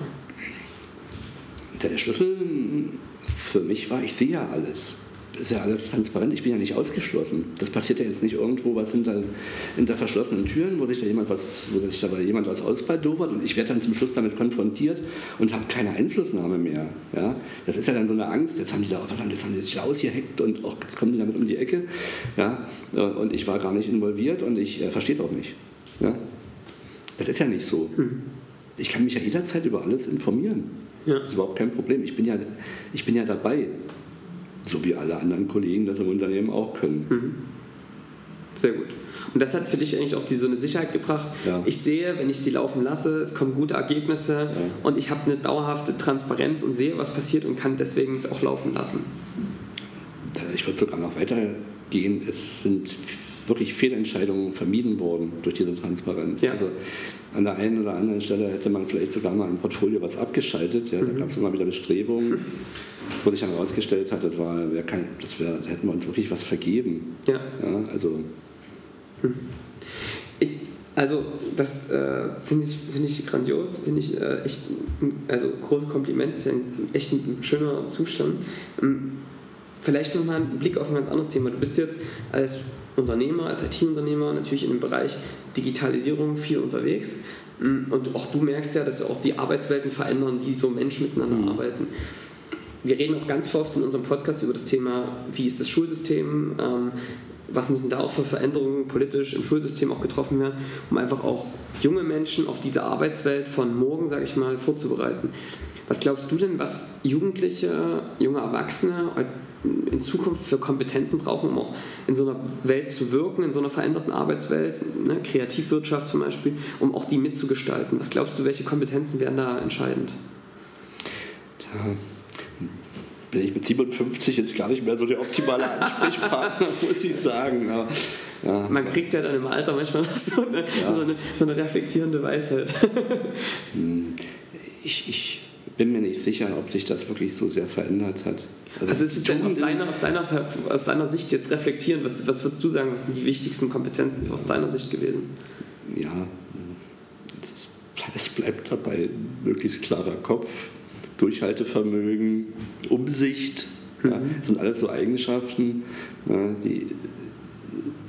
Der Schlüssel für mich war, ich sehe ja alles ist ja alles transparent, ich bin ja nicht ausgeschlossen. Das passiert ja jetzt nicht irgendwo was hinter, hinter verschlossenen Türen, wo sich da jemand was, wo sich da jemand was ausbaldowert und ich werde dann zum Schluss damit konfrontiert und habe keine Einflussnahme mehr. Ja? Das ist ja dann so eine Angst, jetzt haben die da, was haben, jetzt haben die sich ausgeheckt und auch, jetzt kommen die damit um die Ecke. Ja? Und ich war gar nicht involviert und ich äh, verstehe es auch nicht. Ja? Das ist ja nicht so. Mhm. Ich kann mich ja jederzeit über alles informieren. Ja. Das ist überhaupt kein Problem. Ich bin ja, ich bin ja dabei so wie alle anderen Kollegen das im Unternehmen auch können. Mhm. Sehr gut. Und das hat für dich eigentlich auch die, so eine Sicherheit gebracht. Ja. Ich sehe, wenn ich sie laufen lasse, es kommen gute Ergebnisse ja. und ich habe eine dauerhafte Transparenz und sehe, was passiert und kann deswegen es auch laufen lassen. Ich würde sogar noch weitergehen. Es sind wirklich Fehlentscheidungen vermieden worden durch diese Transparenz. Ja. Also an der einen oder anderen Stelle hätte man vielleicht sogar mal im Portfolio was abgeschaltet. Ja, mhm. Da gab es immer wieder Bestrebungen, [LAUGHS] wo sich dann herausgestellt hat, das, war, kein, das wär, da hätten wir uns wirklich was vergeben. Ja. ja also. Mhm. Ich, also das äh, finde ich, find ich grandios, finde ich äh, echt, also großes Kompliment, ist ja ein, echt ein schöner Zustand. Ähm, vielleicht nochmal ein Blick auf ein ganz anderes Thema. Du bist jetzt als Unternehmer, als IT-Unternehmer natürlich in dem Bereich Digitalisierung viel unterwegs. Mm, und auch du merkst ja, dass auch die Arbeitswelten verändern, wie so Menschen miteinander mhm. arbeiten. Wir reden auch ganz oft in unserem Podcast über das Thema, wie ist das Schulsystem, ähm, was müssen da auch für Veränderungen politisch im Schulsystem auch getroffen werden, um einfach auch junge Menschen auf diese Arbeitswelt von morgen, sage ich mal, vorzubereiten. Was glaubst du denn, was Jugendliche, junge Erwachsene in Zukunft für Kompetenzen brauchen, um auch in so einer Welt zu wirken, in so einer veränderten Arbeitswelt, ne, Kreativwirtschaft zum Beispiel, um auch die mitzugestalten? Was glaubst du, welche Kompetenzen wären da entscheidend? Tja, bin ich mit 57 jetzt gar nicht mehr so der optimale Ansprechpartner, [LAUGHS] muss ich sagen. Ja, ja. Man kriegt ja dann im Alter manchmal [LAUGHS] so eine, ja. so eine, so eine reflektierende Weisheit. [LAUGHS] Hm. Ich, ich bin mir nicht sicher, ob sich das wirklich so sehr verändert hat. Also, also ist es denn aus deiner, aus, deiner, aus deiner Sicht jetzt reflektieren, was, was würdest du sagen, was sind die wichtigsten Kompetenzen aus deiner Sicht gewesen? Ja, es bleibt dabei möglichst klarer Kopf, Durchhaltevermögen, Umsicht, mhm. ja, sind alles so Eigenschaften, ja, die,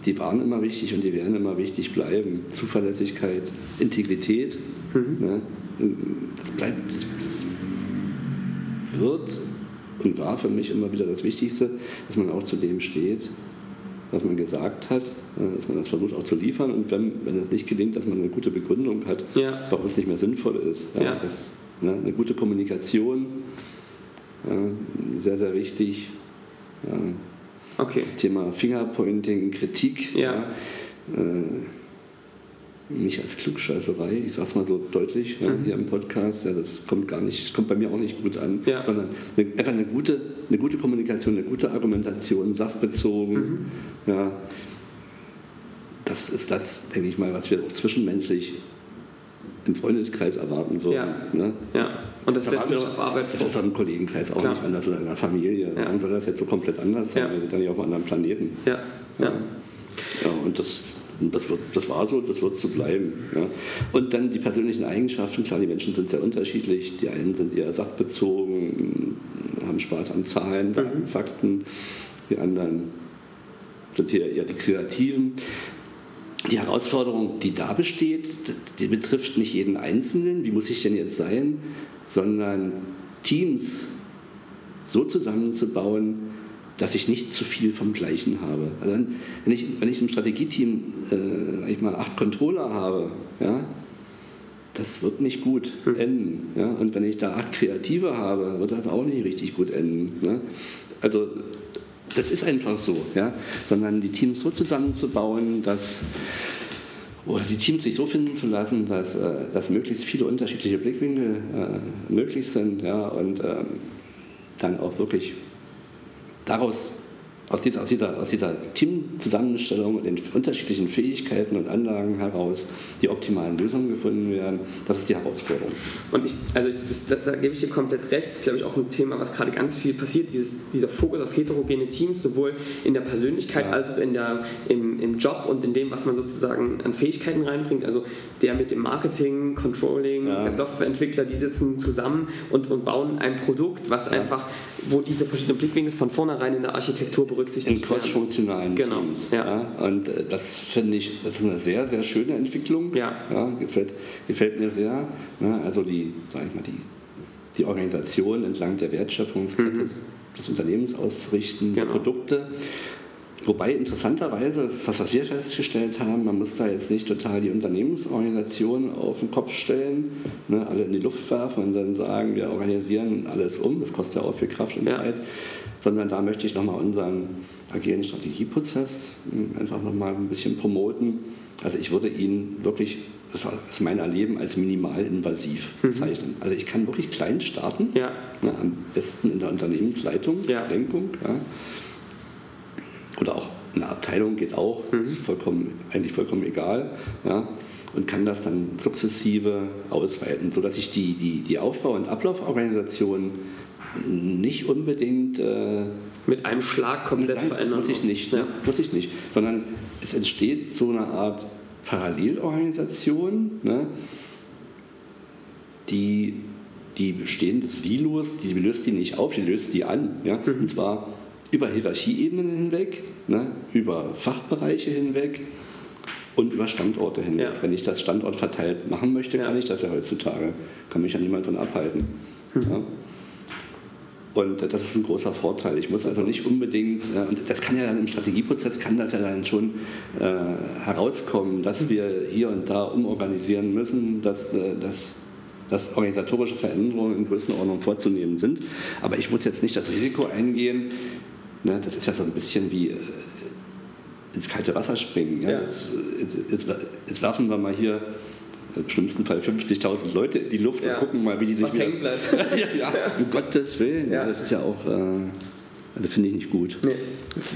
die waren immer wichtig und die werden immer wichtig bleiben. Zuverlässigkeit, Integrität, mhm. ja, das bleibt, das, das wird und war für mich immer wieder das Wichtigste, dass man auch zu dem steht, was man gesagt hat, dass man das versucht auch zu liefern und wenn, wenn es nicht gelingt, dass man eine gute Begründung hat, ja. warum es nicht mehr sinnvoll ist. Ja, ja. Das, ne, eine gute Kommunikation, sehr, sehr wichtig. Okay. Das Thema Fingerpointing, Kritik. Ja. Äh, nicht als Klugscheißerei, ich sage es mal so deutlich ja, mhm. hier im Podcast, ja, das kommt gar nicht, das kommt bei mir auch nicht gut an, ja. sondern eine, einfach eine gute, eine gute Kommunikation, eine gute Argumentation, sachbezogen. Mhm. Ja, das ist das, denke ich mal, was wir auch zwischenmenschlich im Freundeskreis erwarten würden. Ja. Ne? ja. Und das setzt sich auf Arbeit vor. Das ist im Kollegenkreis auch Klar. nicht anders oder in der Familie. Ja. Warum soll das jetzt so komplett anders sein? Wir sind dann ja auf einem anderen Planeten. Ja. Ja. ja. und das und das, wird, das war so, das wird so bleiben. Ja. Und dann die persönlichen Eigenschaften, klar, die Menschen sind sehr unterschiedlich. Die einen sind eher sachbezogen, haben Spaß an Zahlen, Daten, mhm. Fakten. Die anderen sind hier eher die Kreativen. Die Herausforderung, die da besteht, die betrifft nicht jeden Einzelnen, wie muss ich denn jetzt sein, sondern Teams so zusammenzubauen, dass ich nicht zu viel vom Gleichen habe. Also wenn, ich, wenn ich im Strategieteam äh, ich mal acht Controller habe, ja, das wird nicht gut hm. enden. Ja? Und wenn ich da acht Kreative habe, wird das auch nicht richtig gut enden. Ne? Also das ist einfach so, ja? sondern die Teams so zusammenzubauen, dass oder die Teams sich so finden zu lassen, dass, äh, dass möglichst viele unterschiedliche Blickwinkel äh, möglich sind ja? und ähm, dann auch wirklich daraus aus dieser, aus dieser, aus dieser Teamzusammenstellung und den unterschiedlichen Fähigkeiten und Anlagen heraus die optimalen Lösungen gefunden werden. Das ist die Herausforderung. Und ich, also das, da, da, gebe ich dir komplett recht. Das ist, glaube ich, auch ein Thema, was gerade ganz viel passiert. Dieses, dieser Fokus auf heterogene Teams, sowohl in der Persönlichkeit ja. als auch in der, im, im Job und in dem, was man sozusagen an Fähigkeiten reinbringt. Also der mit dem Marketing, Controlling, ja. der Softwareentwickler, die sitzen zusammen und, und bauen ein Produkt, was ja. einfach, wo diese verschiedenen Blickwinkel von vornherein in der Architektur berücksichtigt In crossfunktionalen genau. Teams. Ja. ja. Und äh, das finde ich, das ist eine sehr, sehr schöne Entwicklung. Ja. ja gefällt, gefällt mir sehr. Ja, also die, sag ich mal, die, die Organisation entlang der Wertschöpfungskette mhm. des Unternehmens ausrichten, genau. Produkte. Wobei interessanterweise, das was wir festgestellt haben, man muss da jetzt nicht total die Unternehmensorganisation auf den Kopf stellen, ne, alle in die Luft werfen und dann sagen, wir organisieren alles um, das kostet ja auch viel Kraft und ja. Zeit, sondern da möchte ich nochmal unseren agilen Strategieprozess hm, einfach nochmal ein bisschen promoten. Also ich würde ihn wirklich, das ist mein Erleben, als minimalinvasiv mhm. bezeichnen. Also ich kann wirklich klein starten, ja. ne, am besten in der Unternehmensleitung, ja. Lenkung. Ja. Oder auch eine Abteilung geht auch, mhm. ist vollkommen, eigentlich vollkommen egal. Ja und kann das dann sukzessive ausweiten, sodass ich die, die, die Aufbau- und Ablauforganisation nicht unbedingt äh, mit einem Schlag komplett verändern muss. Ich nicht, ne? Muss ich nicht, sondern es entsteht so eine Art Parallelorganisation, ne? die die bestehenden Silos, die löst die nicht auf, die löst die an. Ja? Mhm. Und zwar über Hierarchieebenen hinweg, ne? über Fachbereiche hinweg und über Standorte hinweg. Ja. Wenn ich das Standort verteilt machen möchte, kann ich das ja heutzutage. Kann mich ja niemand von abhalten. Mhm. Ja? Und das ist ein großer Vorteil. Ich muss also nicht unbedingt, und das kann ja dann im Strategieprozess, kann das ja dann schon äh, herauskommen, dass wir hier und da umorganisieren müssen, dass, äh, dass, dass organisatorische Veränderungen in Größenordnung vorzunehmen sind. Aber ich muss jetzt nicht das Risiko eingehen, ne, das ist ja so ein bisschen wie äh, ins kalte Wasser springen. Ja? Ja. Jetzt, jetzt, jetzt, jetzt werfen wir mal hier im schlimmsten Fall 50.000 Leute in die Luft ja. und gucken mal, wie die sich Was wieder... hängen bleibt. [LAUGHS] ja, ja, um Gottes Willen. Ja. Das ist ja auch... Äh, also finde ich nicht gut. Nee.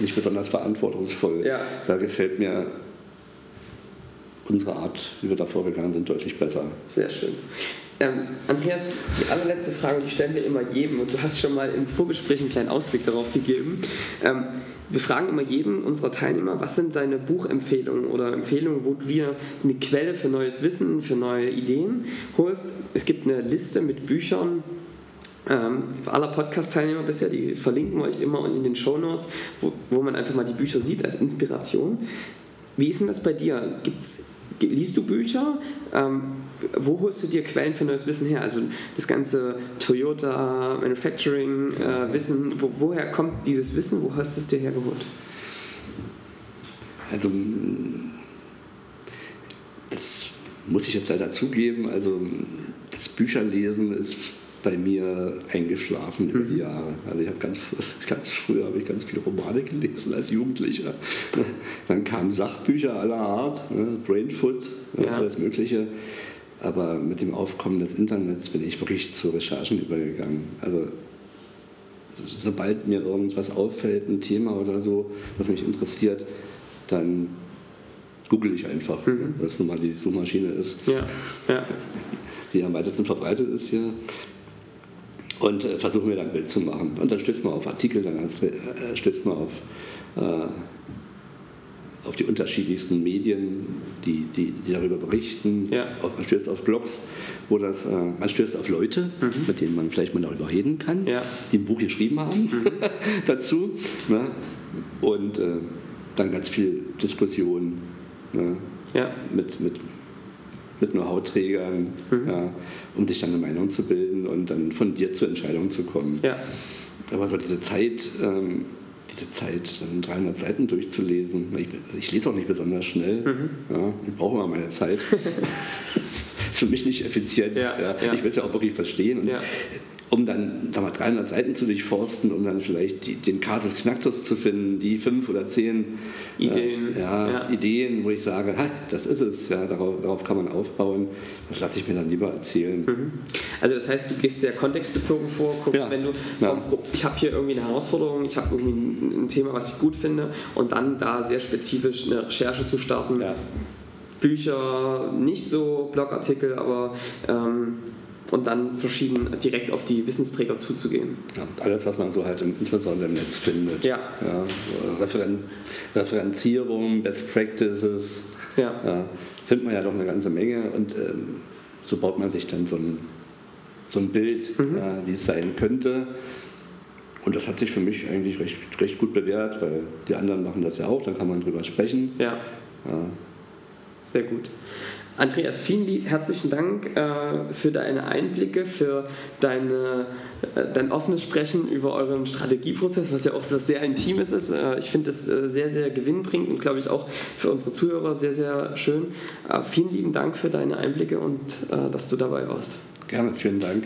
Nicht besonders verantwortungsvoll. Ja. Da gefällt mir unsere Art, wie wir da vorgegangen sind, deutlich besser. Sehr schön. Ähm, Andreas, die allerletzte Frage, die stellen wir immer jedem und du hast schon mal im Vorgespräch einen kleinen Ausblick darauf gegeben. Ähm, wir fragen immer jeden unserer Teilnehmer, was sind deine Buchempfehlungen oder Empfehlungen, wo du dir eine Quelle für neues Wissen, für neue Ideen holst. Es gibt eine Liste mit Büchern, ähm, aller Podcast-Teilnehmer bisher, die verlinken wir euch immer in den Show Notes, wo, wo man einfach mal die Bücher sieht als Inspiration. Wie ist denn das bei dir? Gibt's, liest du Bücher? Ähm, wo holst du dir Quellen für neues Wissen her? Also das ganze Toyota Manufacturing äh, Wissen, wo, woher kommt dieses Wissen? Wo hast du es dir hergeholt? Also das muss ich jetzt leider zugeben. Also das Bücherlesen ist bei mir eingeschlafen über die mhm. Jahre. Also ich habe ganz, [LAUGHS] ganz früher habe ich ganz viele Romane gelesen als Jugendlicher. Dann kamen Sachbücher aller Art, ne, Brainfoot, ja. alles Mögliche. Aber mit dem Aufkommen des Internets bin ich wirklich zu Recherchen übergegangen. Also sobald mir irgendwas auffällt, ein Thema oder so, was mich interessiert, dann google ich einfach, mhm. was nun mal die Suchmaschine ist. Ja. Ja. Die am weitesten verbreitet ist hier. Und äh, versuche mir dann ein Bild zu machen. Und dann stößt man auf Artikel, dann äh, stößt man auf äh, auf die unterschiedlichsten Medien, die, die, die darüber berichten. Ja. Man stößt auf Blogs, wo das, äh, man stößt auf Leute, mhm. mit denen man vielleicht mal darüber reden kann, ja. die ein Buch geschrieben haben mhm. [LAUGHS] dazu. Ne? Und äh, dann ganz viel Diskussion ne? ja. mit, mit, mit Know-how-Trägern, mhm. um sich dann eine Meinung zu bilden und dann von dir zur Entscheidung zu kommen. Ja. Aber so diese Zeit, ähm, diese Zeit, dann 300 Seiten durchzulesen. Ich, ich lese auch nicht besonders schnell. Mhm. Ja, ich brauche immer meine Zeit. [LAUGHS] das ist für mich nicht effizient. Ja, ja. Ich will es ja auch wirklich verstehen. Und um dann da mal 300 Seiten zu durchforsten, um dann vielleicht die, den Kasus Knacktus zu finden, die fünf oder zehn Ideen, äh, ja, ja. Ideen wo ich sage, das ist es, ja, darauf, darauf, kann man aufbauen, das lasse ich mir dann lieber erzählen. Mhm. Also das heißt, du gehst sehr kontextbezogen vor, guckst, ja. wenn du, vom, ich habe hier irgendwie eine Herausforderung, ich habe irgendwie ein, ein, Thema, was ich gut finde und dann da sehr spezifisch eine Recherche zu starten. Bücher, nicht so Blogartikel, aber ähm, und dann verschieden direkt auf die Wissensträger zuzugehen. Ja, alles, was man so halt im, insbesondere im Netz findet. Ja. ja Referen Referenzierung, Best Practices, ja. ja. findet man ja doch eine ganze Menge und ähm, so baut man sich dann so ein, so ein Bild, mhm. ja, wie es sein könnte. Und das hat sich für mich eigentlich recht, recht gut bewährt, weil die anderen machen das ja auch, dann kann man drüber sprechen. Ja. ja. Sehr gut. Andreas, vielen herzlichen Dank äh, für deine Einblicke, für deine, äh, dein offenes Sprechen über euren Strategieprozess, was ja auch sehr Intimes ist. Äh, ich finde das äh, sehr, sehr gewinnbringend und glaube ich auch für unsere Zuhörer sehr, sehr schön. Äh, vielen lieben Dank für deine Einblicke und äh, dass du dabei warst. Gerne, vielen Dank.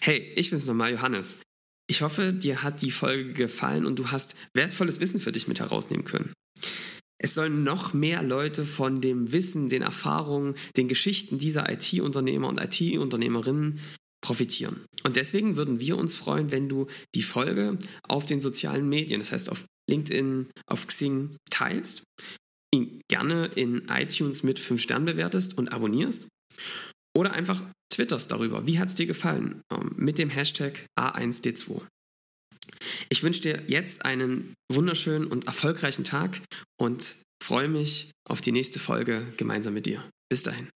Hey, ich bin's nochmal, Johannes. Ich hoffe, dir hat die Folge gefallen und du hast wertvolles Wissen für dich mit herausnehmen können. Es sollen noch mehr Leute von dem Wissen, den Erfahrungen, den Geschichten dieser IT-Unternehmer und IT-Unternehmerinnen profitieren. Und deswegen würden wir uns freuen, wenn du die Folge auf den sozialen Medien, das heißt auf LinkedIn, auf Xing teilst, ihn gerne in iTunes mit 5 Sternen bewertest und abonnierst oder einfach twitterst darüber. Wie hat es dir gefallen? Ähm, mit dem Hashtag A1D2. Ich wünsche dir jetzt einen wunderschönen und erfolgreichen Tag und freue mich auf die nächste Folge gemeinsam mit dir. Bis dahin.